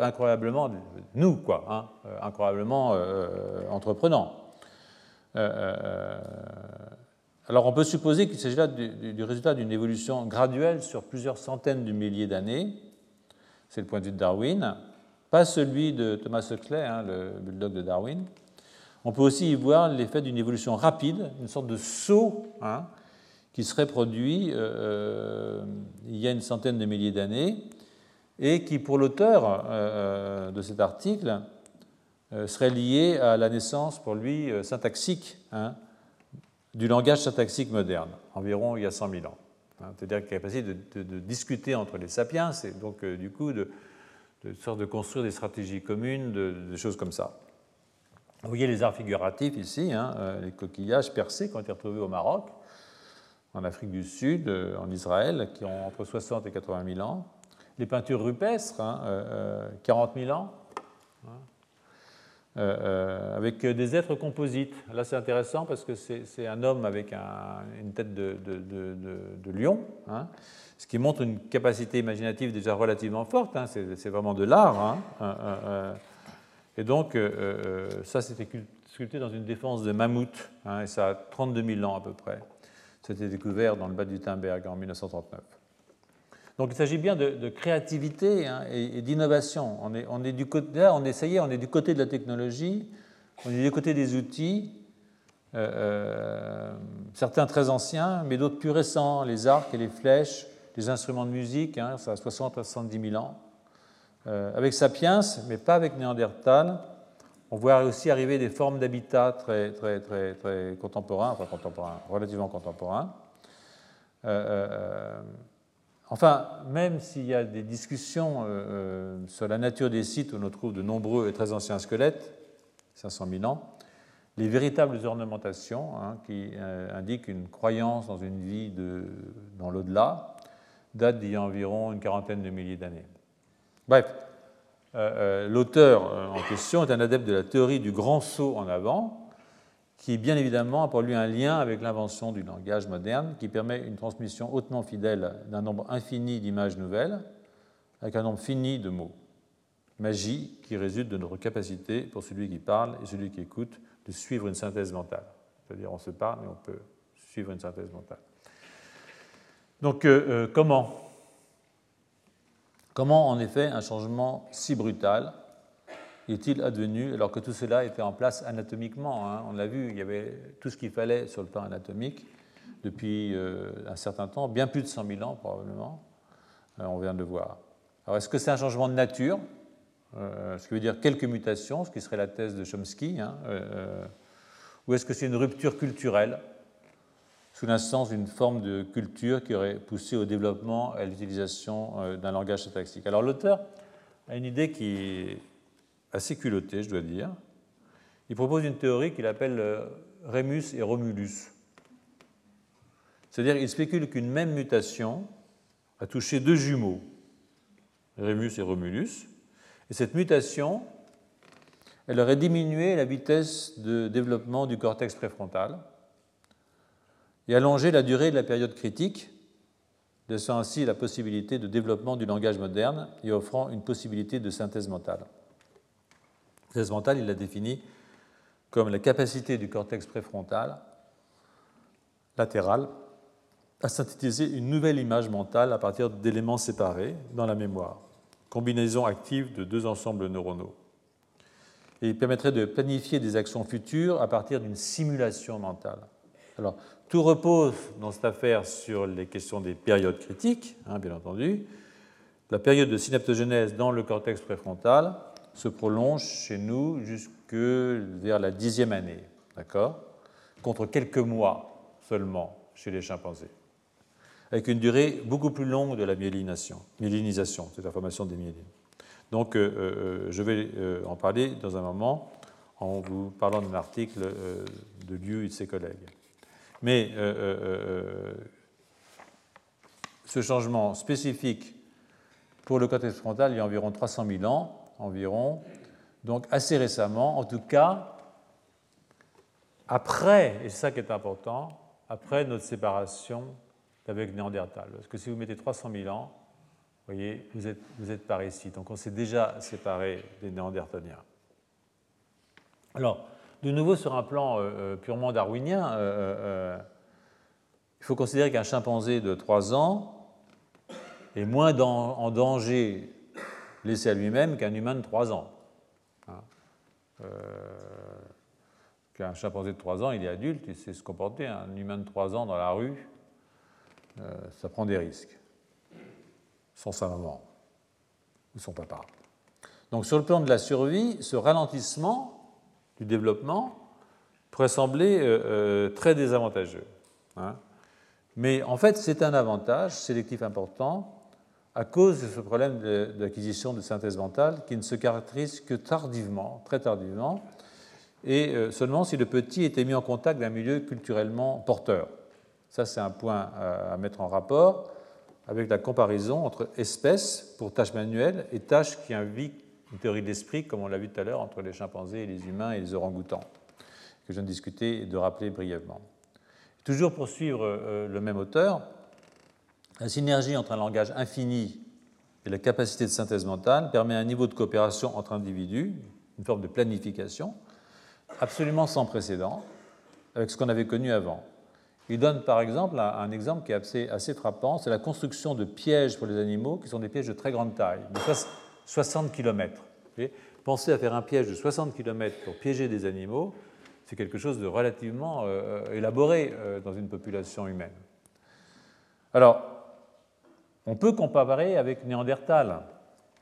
Speaker 2: incroyablement, nous quoi, incroyablement entreprenants. Alors on peut supposer qu'il s'agit là du, résultat d'une évolution graduelle sur plusieurs centaines de milliers d'années. C'est le point de vue de Darwin, pas celui de Thomas Huxley, hein, le bulldog de Darwin. On peut aussi y voir l'effet d'une évolution rapide, une sorte de saut hein, qui serait produit euh, euh, il y a une centaine de milliers d'années et qui, pour l'auteur euh, de cet article, serait lié à la naissance, pour lui, syntaxique hein, du langage syntaxique moderne, environ il y a 100 000 ans. Hein, c'est-à-dire la capacité de, discuter entre les sapiens, c'est donc euh, du coup de, de, sorte de construire des stratégies communes, de, choses comme ça. Vous voyez les arts figuratifs ici, hein, euh, les coquillages percés qui ont été retrouvés au Maroc, en Afrique du Sud, euh, en Israël, qui ont entre 60 et 80 000 ans. Les peintures rupestres, 40 hein, 000 ans. Euh, euh, avec des êtres composites. Là, c'est intéressant parce que c'est un homme avec une tête de, lion, hein, ce qui montre une capacité imaginative déjà relativement forte. Hein, c'est vraiment de l'art. Hein, euh, et donc, ça, c'était sculpté dans une défense de mammouth, et ça a 32 000 ans à peu près. C'était découvert dans le bas du Timberg en 1939. Donc il s'agit bien de, créativité hein, et, d'innovation. On est, est du côté, là, on on est du côté de la technologie, on est du côté des outils, euh, euh, certains très anciens, mais d'autres plus récents, les arcs et les flèches, les instruments de musique, hein, ça a 60 à 70 000 ans. Euh, avec Sapiens, mais pas avec Néandertal, on voit aussi arriver des formes d'habitat très, très, très, très contemporains, enfin relativement contemporains. Enfin, même s'il y a des discussions euh, euh, sur la nature des sites où on trouve de nombreux et très anciens squelettes, 500 000 ans, les véritables ornementations hein, qui euh, indiquent une croyance dans une vie dans l'au-delà datent d'il y a environ une quarantaine de milliers d'années. Bref, l'auteur en question est un adepte de la théorie du grand saut en avant, qui bien évidemment a pour lui un lien avec l'invention du langage moderne, qui permet une transmission hautement fidèle d'un nombre infini d'images nouvelles, avec un nombre fini de mots. Magie qui résulte de notre capacité, pour celui qui parle et celui qui écoute, de suivre une synthèse mentale. C'est-à-dire on se parle et on peut suivre une synthèse mentale. Donc euh, euh, comment? Comment en effet un changement si brutal est-il advenu alors que tout cela était en place anatomiquement hein? On l'a vu, il y avait tout ce qu'il fallait sur le plan anatomique depuis euh, un certain temps, bien plus de 100 000 ans probablement, euh, on vient de le voir. Alors est-ce que c'est un changement de nature? Euh, Ce qui veut dire quelques mutations, ce qui serait la thèse de Chomsky, hein, ou est-ce que c'est une rupture culturelle? Sous l'instance d'une forme de culture qui aurait poussé au développement et à l'utilisation d'un langage syntaxique Alors l'auteur a une idée qui assez culotté, je dois dire. Il propose une théorie qu'il appelle euh, Remus et Romulus. C'est-à-dire qu'il spécule qu'une même mutation a touché deux jumeaux, Remus et Romulus, et cette mutation, elle aurait diminué la vitesse de développement du cortex préfrontal et allongé la durée de la période critique, laissant ainsi la possibilité de développement du langage moderne et offrant une possibilité de synthèse mentale mentale, il l'a défini comme la capacité du cortex préfrontal latéral à synthétiser une nouvelle image mentale à partir d'éléments séparés dans la mémoire, combinaison active de deux ensembles neuronaux. Il permettrait de planifier des actions futures à partir d'une simulation mentale. Alors, tout repose dans cette affaire sur les questions des périodes critiques, hein, bien entendu. La période de synaptogenèse dans le cortex préfrontal se prolonge chez nous jusque vers la dixième année, d'accord? Contre quelques mois seulement chez les chimpanzés, avec une durée beaucoup plus longue de la myélinisation, myélinisation c'est la formation des myélines. Donc, euh, euh, je vais euh, en parler dans un moment. en vous parlant d'un article de Liu et de ses collègues. Mais ce changement spécifique pour le cortex frontal il y a environ 300 000 ans, environ, donc assez récemment, en tout cas, après, et c'est ça qui est important, après notre séparation avec Néandertal. Parce que si vous mettez 300 000 ans, vous voyez, vous êtes, par ici. Donc on s'est déjà séparé des Néandertaliens. Alors, de nouveau sur un plan euh, euh, purement darwinien, euh, il faut considérer qu'un chimpanzé de 3 ans est moins en danger laissé à lui-même qu'un humain de 3 ans. Hein. qu'un chimpanzé de 3 ans, il est adulte, il sait se comporter. Un humain de 3 ans dans la rue, ça prend des risques sans sa maman ou son papa. Donc sur le plan de la survie, ce ralentissement du développement pourrait sembler euh, euh, très désavantageux. Hein. Mais en fait, c'est un avantage sélectif important à cause de ce problème d'acquisition de, synthèse mentale qui ne se caractérise que tardivement, très tardivement, et euh, seulement si le petit était mis en contact d'un milieu culturellement porteur. Ça, c'est un point à mettre en rapport avec la comparaison entre espèces pour tâches manuelles et tâches qui invitent une théorie de l'esprit, comme on l'a vu tout à l'heure, entre les chimpanzés et les humains et les orang-outans, que je viens de discuter et de rappeler brièvement. Toujours pour suivre euh, le même auteur, la synergie entre un langage infini et la capacité de synthèse mentale permet un niveau de coopération entre individus, une forme de planification, absolument sans précédent avec ce qu'on avait connu avant. Il donne par exemple un, exemple qui est assez, frappant, c'est la construction de pièges pour les animaux qui sont des pièges de très grande taille, de 60 km. Pensez à faire un piège de 60 km pour piéger des animaux, c'est quelque chose de relativement euh, élaboré euh, dans une population humaine. Alors, on peut comparer avec Néandertal.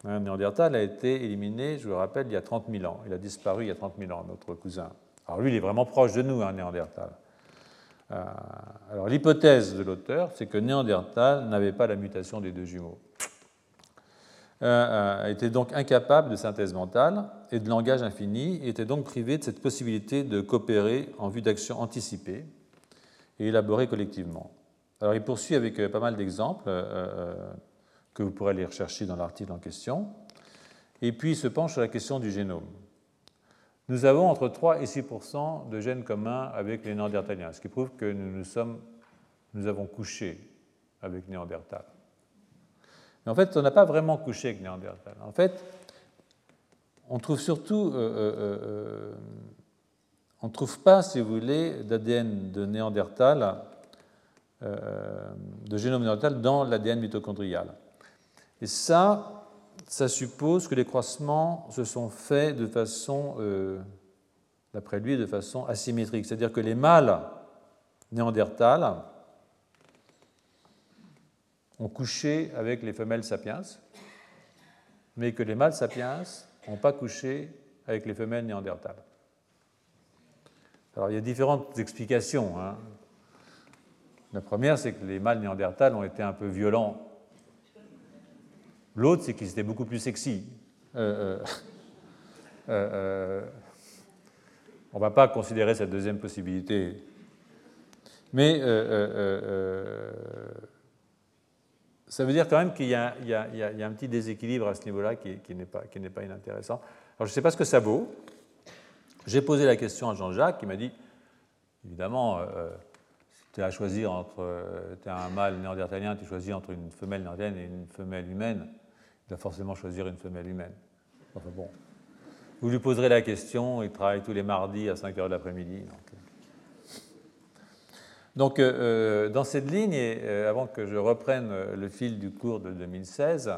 Speaker 2: Hein, Néandertal a été éliminé, je vous le rappelle, il y a 30 000 ans. Il a disparu il y a 30 000 ans, notre cousin. Alors lui, il est vraiment proche de nous, hein, Néandertal. Euh, alors l'hypothèse de l'auteur, c'est que Néandertal n'avait pas la mutation des deux jumeaux. Euh, euh, était donc incapable de synthèse mentale et de langage infini, et était donc privé de cette possibilité de coopérer en vue d'actions anticipées et élaborées collectivement. Alors il poursuit avec pas mal d'exemples que vous pourrez aller rechercher dans l'article en question, et puis il se penche sur la question du génome. Nous avons entre 3 et 6% de gènes communs avec les Néandertaliens, ce qui prouve que nous, nous, avons couché avec Néandertal. Mais en fait, on n'a pas vraiment couché avec Néandertal. En fait, on trouve surtout, euh, euh, euh, on ne trouve pas, si vous voulez, d'ADN de Néandertal, de génome Néandertal dans l'ADN mitochondrial. Et ça, ça suppose que les croisements se sont faits de façon, euh, d'après lui, de façon asymétrique. C'est-à-dire que les mâles néandertales ont couché avec les femelles sapiens, mais que les mâles sapiens n'ont pas couché avec les femelles néandertales. Alors il y a différentes explications. Hein. La première, c'est que les mâles néandertales ont été un peu violents L'autre, c'est qu'ils étaient beaucoup plus sexy. Euh, euh, euh, on ne va pas considérer cette deuxième possibilité. Mais ça veut dire quand même qu'il y, a un petit déséquilibre à ce niveau-là qui, n'est pas, inintéressant. Alors je ne sais pas ce que ça vaut. J'ai posé la question à Jean-Jacques qui m'a dit, évidemment, tu as à choisir entre, tu es un mâle néandertalien, tu choisis entre une femelle néandertalienne et une femelle humaine, il va forcément choisir une femelle humaine. Enfin bon. Vous lui poserez la question, il travaille tous les mardis à 5 h de l'après-midi. Donc, euh, euh, dans cette ligne, et euh, avant que je reprenne le fil du cours de 2016,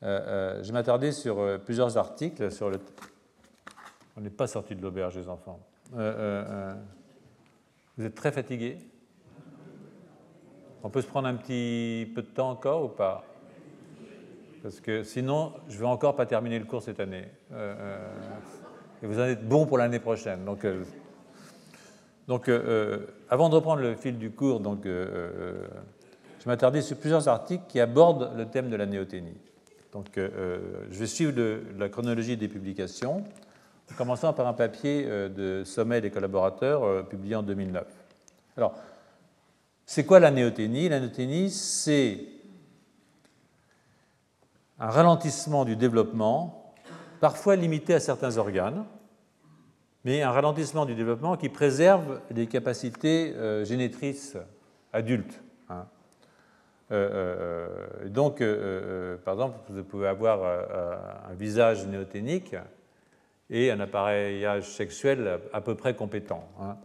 Speaker 2: je m'attarder sur plusieurs articles sur le. On n'est pas sorti de l'auberge, les enfants. Vous êtes très fatigués On peut se prendre un petit peu de temps encore ou pas? Parce que sinon, je ne vais encore pas terminer le cours cette année. Euh, euh, et vous en êtes bon pour l'année prochaine. Donc, euh, donc avant de reprendre le fil du cours, donc, je m'attardais sur plusieurs articles qui abordent le thème de la néothénie. Donc, je vais suivre la chronologie des publications commençant par un papier de Sommet des collaborateurs publié en 2009. Alors, c'est quoi la néoténie La néoténie, c'est un ralentissement du développement, parfois limité à certains organes, mais un ralentissement du développement qui préserve les capacités euh, génétrices adultes. Hein. Euh, euh, donc, par exemple, vous pouvez avoir un visage néoténique et un appareillage sexuel à peu près compétent. Hein.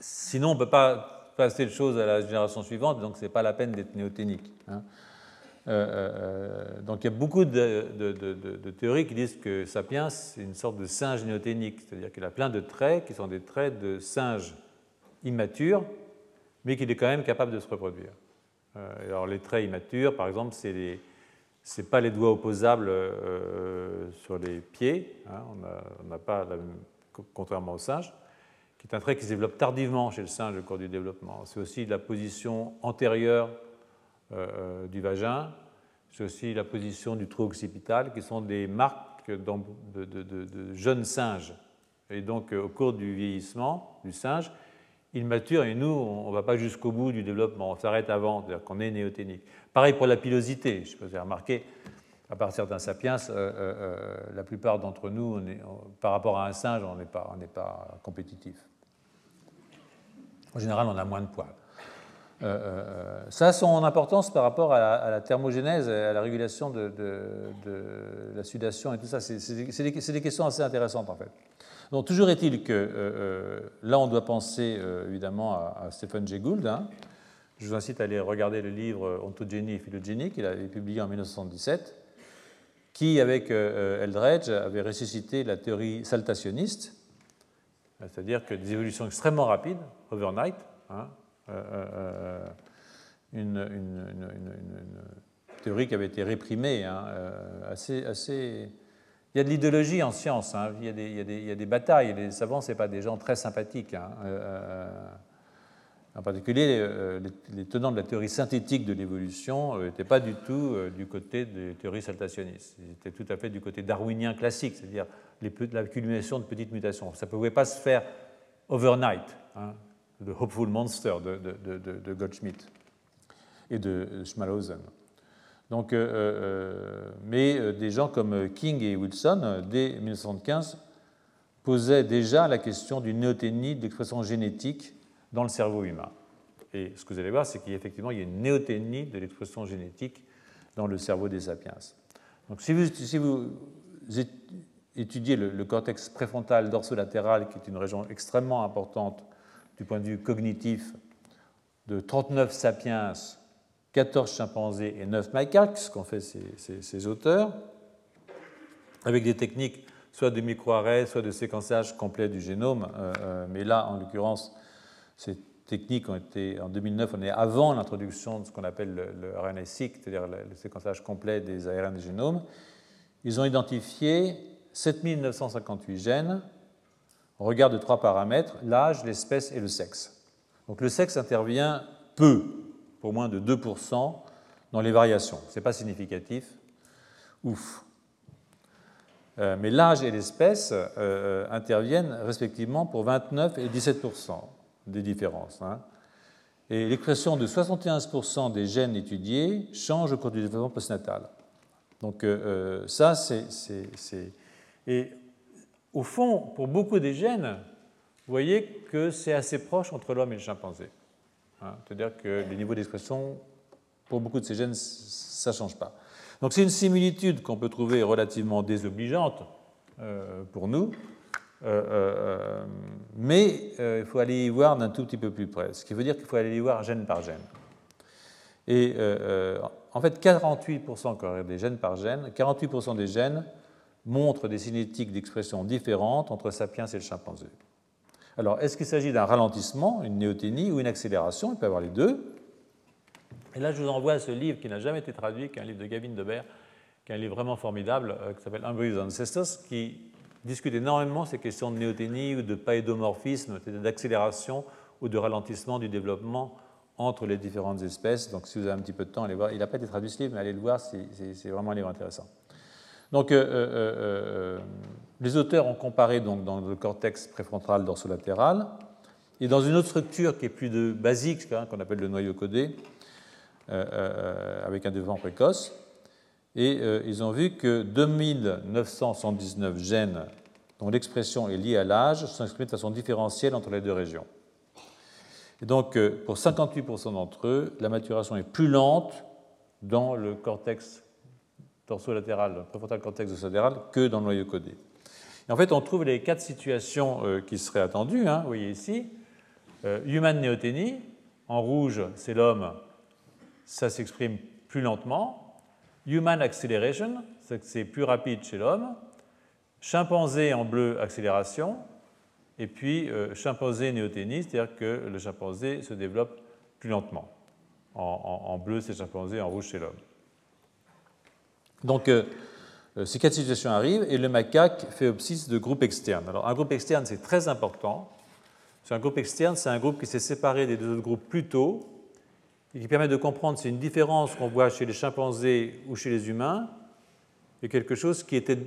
Speaker 2: Sinon, on ne peut pas passer les choses à la génération suivante, donc ce n'est pas la peine d'être néoténique. Hein. Euh, euh, euh, donc il y a beaucoup de, théories qui disent que Sapiens c'est une sorte de singe néoténique, c'est-à-dire qu'il a plein de traits qui sont des traits de singe immature, mais qu'il est quand même capable de se reproduire. alors les traits immatures, par exemple, c'est n'est pas les doigts opposables sur les pieds, hein, on n'a pas, contrairement au singe, qui est un trait qui se développe tardivement chez le singe au cours du développement. C'est aussi la position antérieure euh, euh, du vagin, c'est aussi la position du trou occipital, qui sont des marques de, jeunes singes. Et donc, euh, au cours du vieillissement du singe, il mature et nous, on ne va pas jusqu'au bout du développement, on s'arrête avant, c'est-à-dire qu'on est néoténique. Pareil pour la pilosité, je sais pas si vous avez remarqué, à partir d'un sapiens, la plupart d'entre nous, par rapport à un singe, on n'est pas, pas compétitif. En général, on a moins de poils. Euh, euh, ça a son importance par rapport à la, thermogénèse, à la régulation de, la sudation et tout ça. C'est des, questions assez intéressantes en fait. Donc toujours est-il que euh, là on doit penser évidemment à, Stephen Jay Gould. Hein. Je vous incite à aller regarder le livre Ontogénie et phylogénie qu'il avait publié en 1977, qui avec Eldredge avait ressuscité la théorie saltationniste, c'est-à-dire que des évolutions extrêmement rapides, overnight, hein, euh, euh, une, théorie qui avait été réprimée, hein, euh, assez... Il y a de l'idéologie en science, hein. il, y a des, batailles, les savants, ce pas des gens très sympathiques. Hein. en particulier, les, tenants de la théorie synthétique de l'évolution n'étaient pas du tout du côté des théories saltationnistes. Ils étaient tout à fait du côté darwinien classique, c'est-à-dire l'accumulation de petites mutations. Ça ne pouvait pas se faire overnight. The Hopeful Monster de, Goldschmidt et de Schmalhausen. Donc, euh, euh, mais euh, des gens comme King et Wilson, dès 1975, posaient déjà la question d'une néoténie d'expression génétique dans le cerveau humain. Et ce que vous allez voir, c'est qu'effectivement, il y a une néoténie de l'expression génétique dans le cerveau des sapiens. Donc, si vous, étudiez le cortex préfrontal dorsolatéral, qui est une région extrêmement importante du point de vue cognitif de 39 sapiens, 14 chimpanzés et 9 macaques, ce qu'ont fait ces, auteurs, avec des techniques soit de microarrêt, soit de séquençage complet du génome. Euh, euh, mais là, en l'occurrence, ces techniques ont été, en 2009, on est avant l'introduction de ce qu'on appelle le, RNA-seq, c'est-à-dire le, séquençage complet des ARN du génome. Ils ont identifié 7958 gènes on regarde trois paramètres, l'âge, l'espèce et le sexe. Donc le sexe intervient peu, pour moins de 2% dans les variations. Ce n'est pas significatif. Ouf. Euh, mais l'âge et l'espèce euh, interviennent respectivement pour 29 et 17% des différences. Hein. Et l'expression de 71% des gènes étudiés change au cours du développement postnatal. Donc euh, ça, c'est... Et au fond, pour beaucoup des gènes, vous voyez que c'est assez proche entre l'homme et le chimpanzé. Hein, c'est-à-dire que les niveaux d'expression, pour beaucoup de ces gènes, ça ne change pas. Donc c'est une similitude qu'on peut trouver relativement désobligeante euh, pour nous, euh, euh, mais il faut aller y voir d'un tout petit peu plus près, ce qui veut dire qu'il faut aller y voir gène par gène. Et en fait, 48% des gènes par gène, 48% des gènes montre des cinétiques d'expression différentes entre sapiens et le chimpanzé. Alors, est-ce qu'il s'agit d'un ralentissement, une néoténie ou une accélération? Il peut y avoir les deux. Et là, je vous envoie ce livre qui n'a jamais été traduit, qui est un livre de Gavin Debert, qui est un livre vraiment formidable, euh, qui s'appelle Embryos Ancestors, qui discute énormément ces questions de néoténie ou de paédomorphisme, c'est-à-dire d'accélération ou de ralentissement du développement entre les différentes espèces. Donc, si vous avez un petit peu de temps, allez voir. Il n'a pas été traduit ce livre, mais allez le voir, c'est vraiment un livre intéressant. Donc, euh, euh, Les auteurs ont comparé donc dans le cortex préfrontal dorsolatéral et dans une autre structure qui est plus basique, hein, qu'on appelle le noyau codé, euh, euh, avec un développement précoce. Et euh, ils ont vu que 2979 gènes dont l'expression est liée à l'âge sont exprimés de façon différentielle entre les deux régions. Et donc, pour 58% d'entre eux, la maturation est plus lente dans le cortex dorsolatéral, préfrontal cortex dorsolatéral, que dans le noyau codé. En fait, on trouve les quatre situations qui seraient attendues. Hein, vous voyez ici, human néothénie, en rouge, c'est l'homme ça s'exprime plus lentement. Human acceleration, c'est plus rapide chez l'homme. Chimpanzé en bleu, accélération. Et puis euh, chimpanzé néothénie, c'est-à-dire que le chimpanzé se développe plus lentement. En, bleu, c'est chimpanzé, en rouge, c'est l'homme. Donc, euh, euh, ces quatre situations arrivent et le macaque fait obscisse de groupe externe. Alors, un groupe externe, c'est très important. Un groupe externe, c'est un groupe qui s'est séparé des deux autres groupes plus tôt et qui permet de comprendre si une différence qu'on voit chez les chimpanzés ou chez les humains est quelque chose qui, était,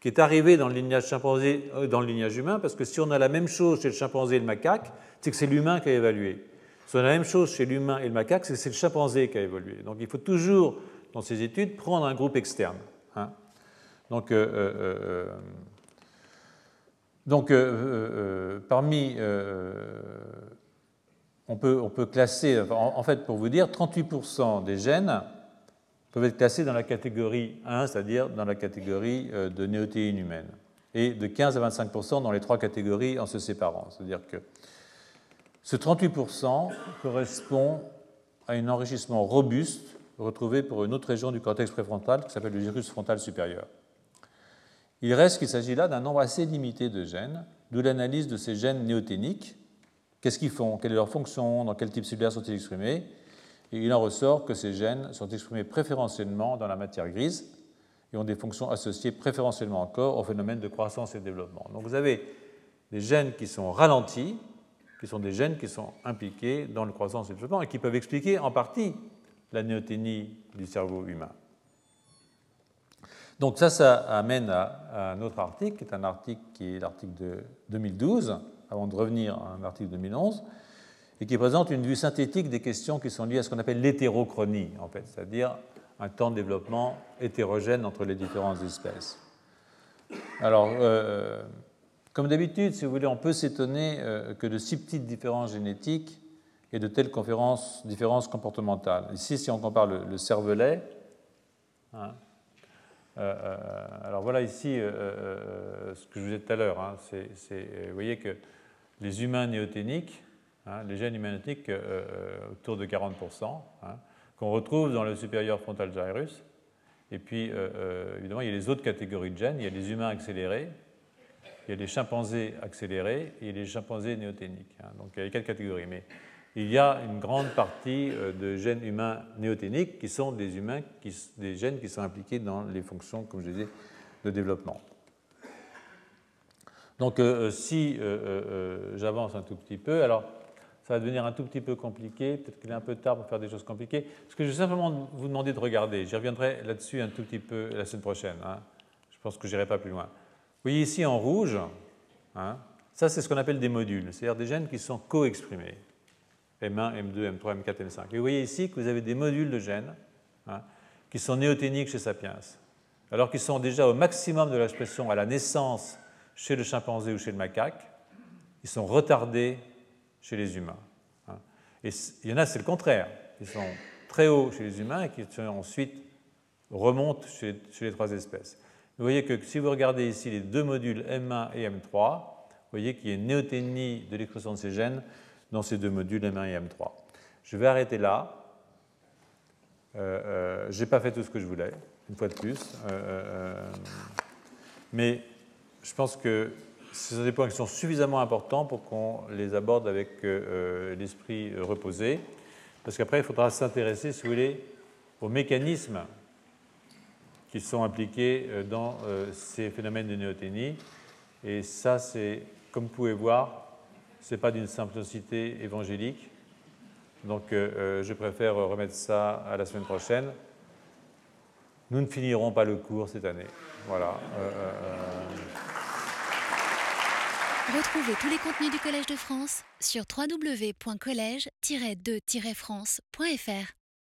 Speaker 2: qui est arrivé dans le lignage chimpanzé euh, dans le lignage humain, parce que si on a la même chose chez le chimpanzé et le macaque, c'est que c'est l'humain qui a évalué. Si on a la même chose chez l'humain et le macaque, c'est que c'est le chimpanzé qui a évolué. Donc il faut toujours, dans ces études, prendre un groupe externe. Donc, donc parmi on peut, classer, en, fait, pour vous dire, 38% des gènes peuvent être classés dans la catégorie 1, c'est-à-dire dans la catégorie euh, de néotéine humaine, et de 15 à 25% dans les trois catégories en se séparant. C'est-à-dire que ce 38% correspond à un enrichissement robuste retrouvé pour une autre région du cortex préfrontal qui s'appelle le gyrus frontal supérieur. Il reste qu'il s'agit là d'un nombre assez limité de gènes, d'où l'analyse de ces gènes néoténiques Qu'est-ce qu'ils font? Quelle est leur fonction? Dans quel type cellulaire sont-ils exprimés? Et il en ressort que ces gènes sont exprimés préférentiellement dans la matière grise et ont des fonctions associées préférentiellement encore au phénomène de croissance et de développement. Donc vous avez des gènes qui sont ralentis, qui sont des gènes qui sont impliqués dans le croissance et le développement et qui peuvent expliquer en partie la néoténie du cerveau humain. Donc ça, ça amène à un autre article, qui est un article qui est l'article de 2012, avant de revenir à un article de 2011, et qui présente une vue synthétique des questions qui sont liées à ce qu'on appelle l'hétérochronie, en fait, c'est-à-dire un temps de développement hétérogène entre les différentes espèces. Alors, euh, comme d'habitude, si vous voulez, on peut s'étonner euh, que de si petites différences génétiques et de telles différences comportementales. Ici, si on compare le, cervelet, hein, euh, alors voilà ici ce que je vous disais tout à l'heure. Hein, vous voyez que les humains néothéniques, hein, les gènes humanétiques euh, euh, autour de 40%, hein, qu'on retrouve dans le supérieur frontal gyrus. Et puis, euh, évidemment, il y a les autres catégories de gènes. Il y a les humains accélérés, il y a les chimpanzés accélérés et les chimpanzés néothéniques. Hein. Donc, il y a les quatre catégories. Mais il y a une grande partie de gènes humains néothéniques qui sont des, humains des gènes qui sont impliqués dans les fonctions, comme je disais, de développement. Donc euh, euh, si euh, j'avance un tout petit peu, alors ça va devenir un tout petit peu compliqué, peut-être qu'il est un peu tard pour faire des choses compliquées. Ce que je vais simplement vous demander de regarder, j'y reviendrai là-dessus un tout petit peu la semaine prochaine, hein. je pense que je n'irai pas plus loin. Vous voyez ici en rouge, hein, ça c'est ce qu'on appelle des modules, c'est-à-dire des gènes qui sont co-exprimés, M1, M2, M3, M4, M5. Et vous voyez ici que vous avez des modules de gènes hein, qui sont néothéniques chez Sapiens, alors qu'ils sont déjà au maximum de l'expression à la naissance chez le chimpanzé ou chez le macaque, ils sont retardés chez les humains. Hein. Et il y en a, c'est le contraire. Ils sont très hauts chez les humains et qui ensuite remontent chez, les trois espèces. Vous voyez que si vous regardez ici les deux modules M1 et M3, vous voyez qu'il y a une néoténie de l'expression de ces gènes dans ces deux modules M1 et M3. Je vais arrêter là. Euh, euh, je n'ai pas fait tout ce que je voulais, une fois de plus. Euh, mais je pense que ce sont des points qui sont suffisamment importants pour qu'on les aborde avec l'esprit reposé, parce qu'après, il faudra s'intéresser, si vous voulez, aux mécanismes qui sont impliqués dans ces phénomènes de néothénie. Et ça, c'est, comme vous pouvez voir, ce n'est pas d'une simplicité évangélique. Donc, je préfère remettre ça à la semaine prochaine. nous ne finirons pas le cours cette année. Voilà.
Speaker 1: Retrouvez tous les contenus du Collège de France sur www.colège-2-france.fr.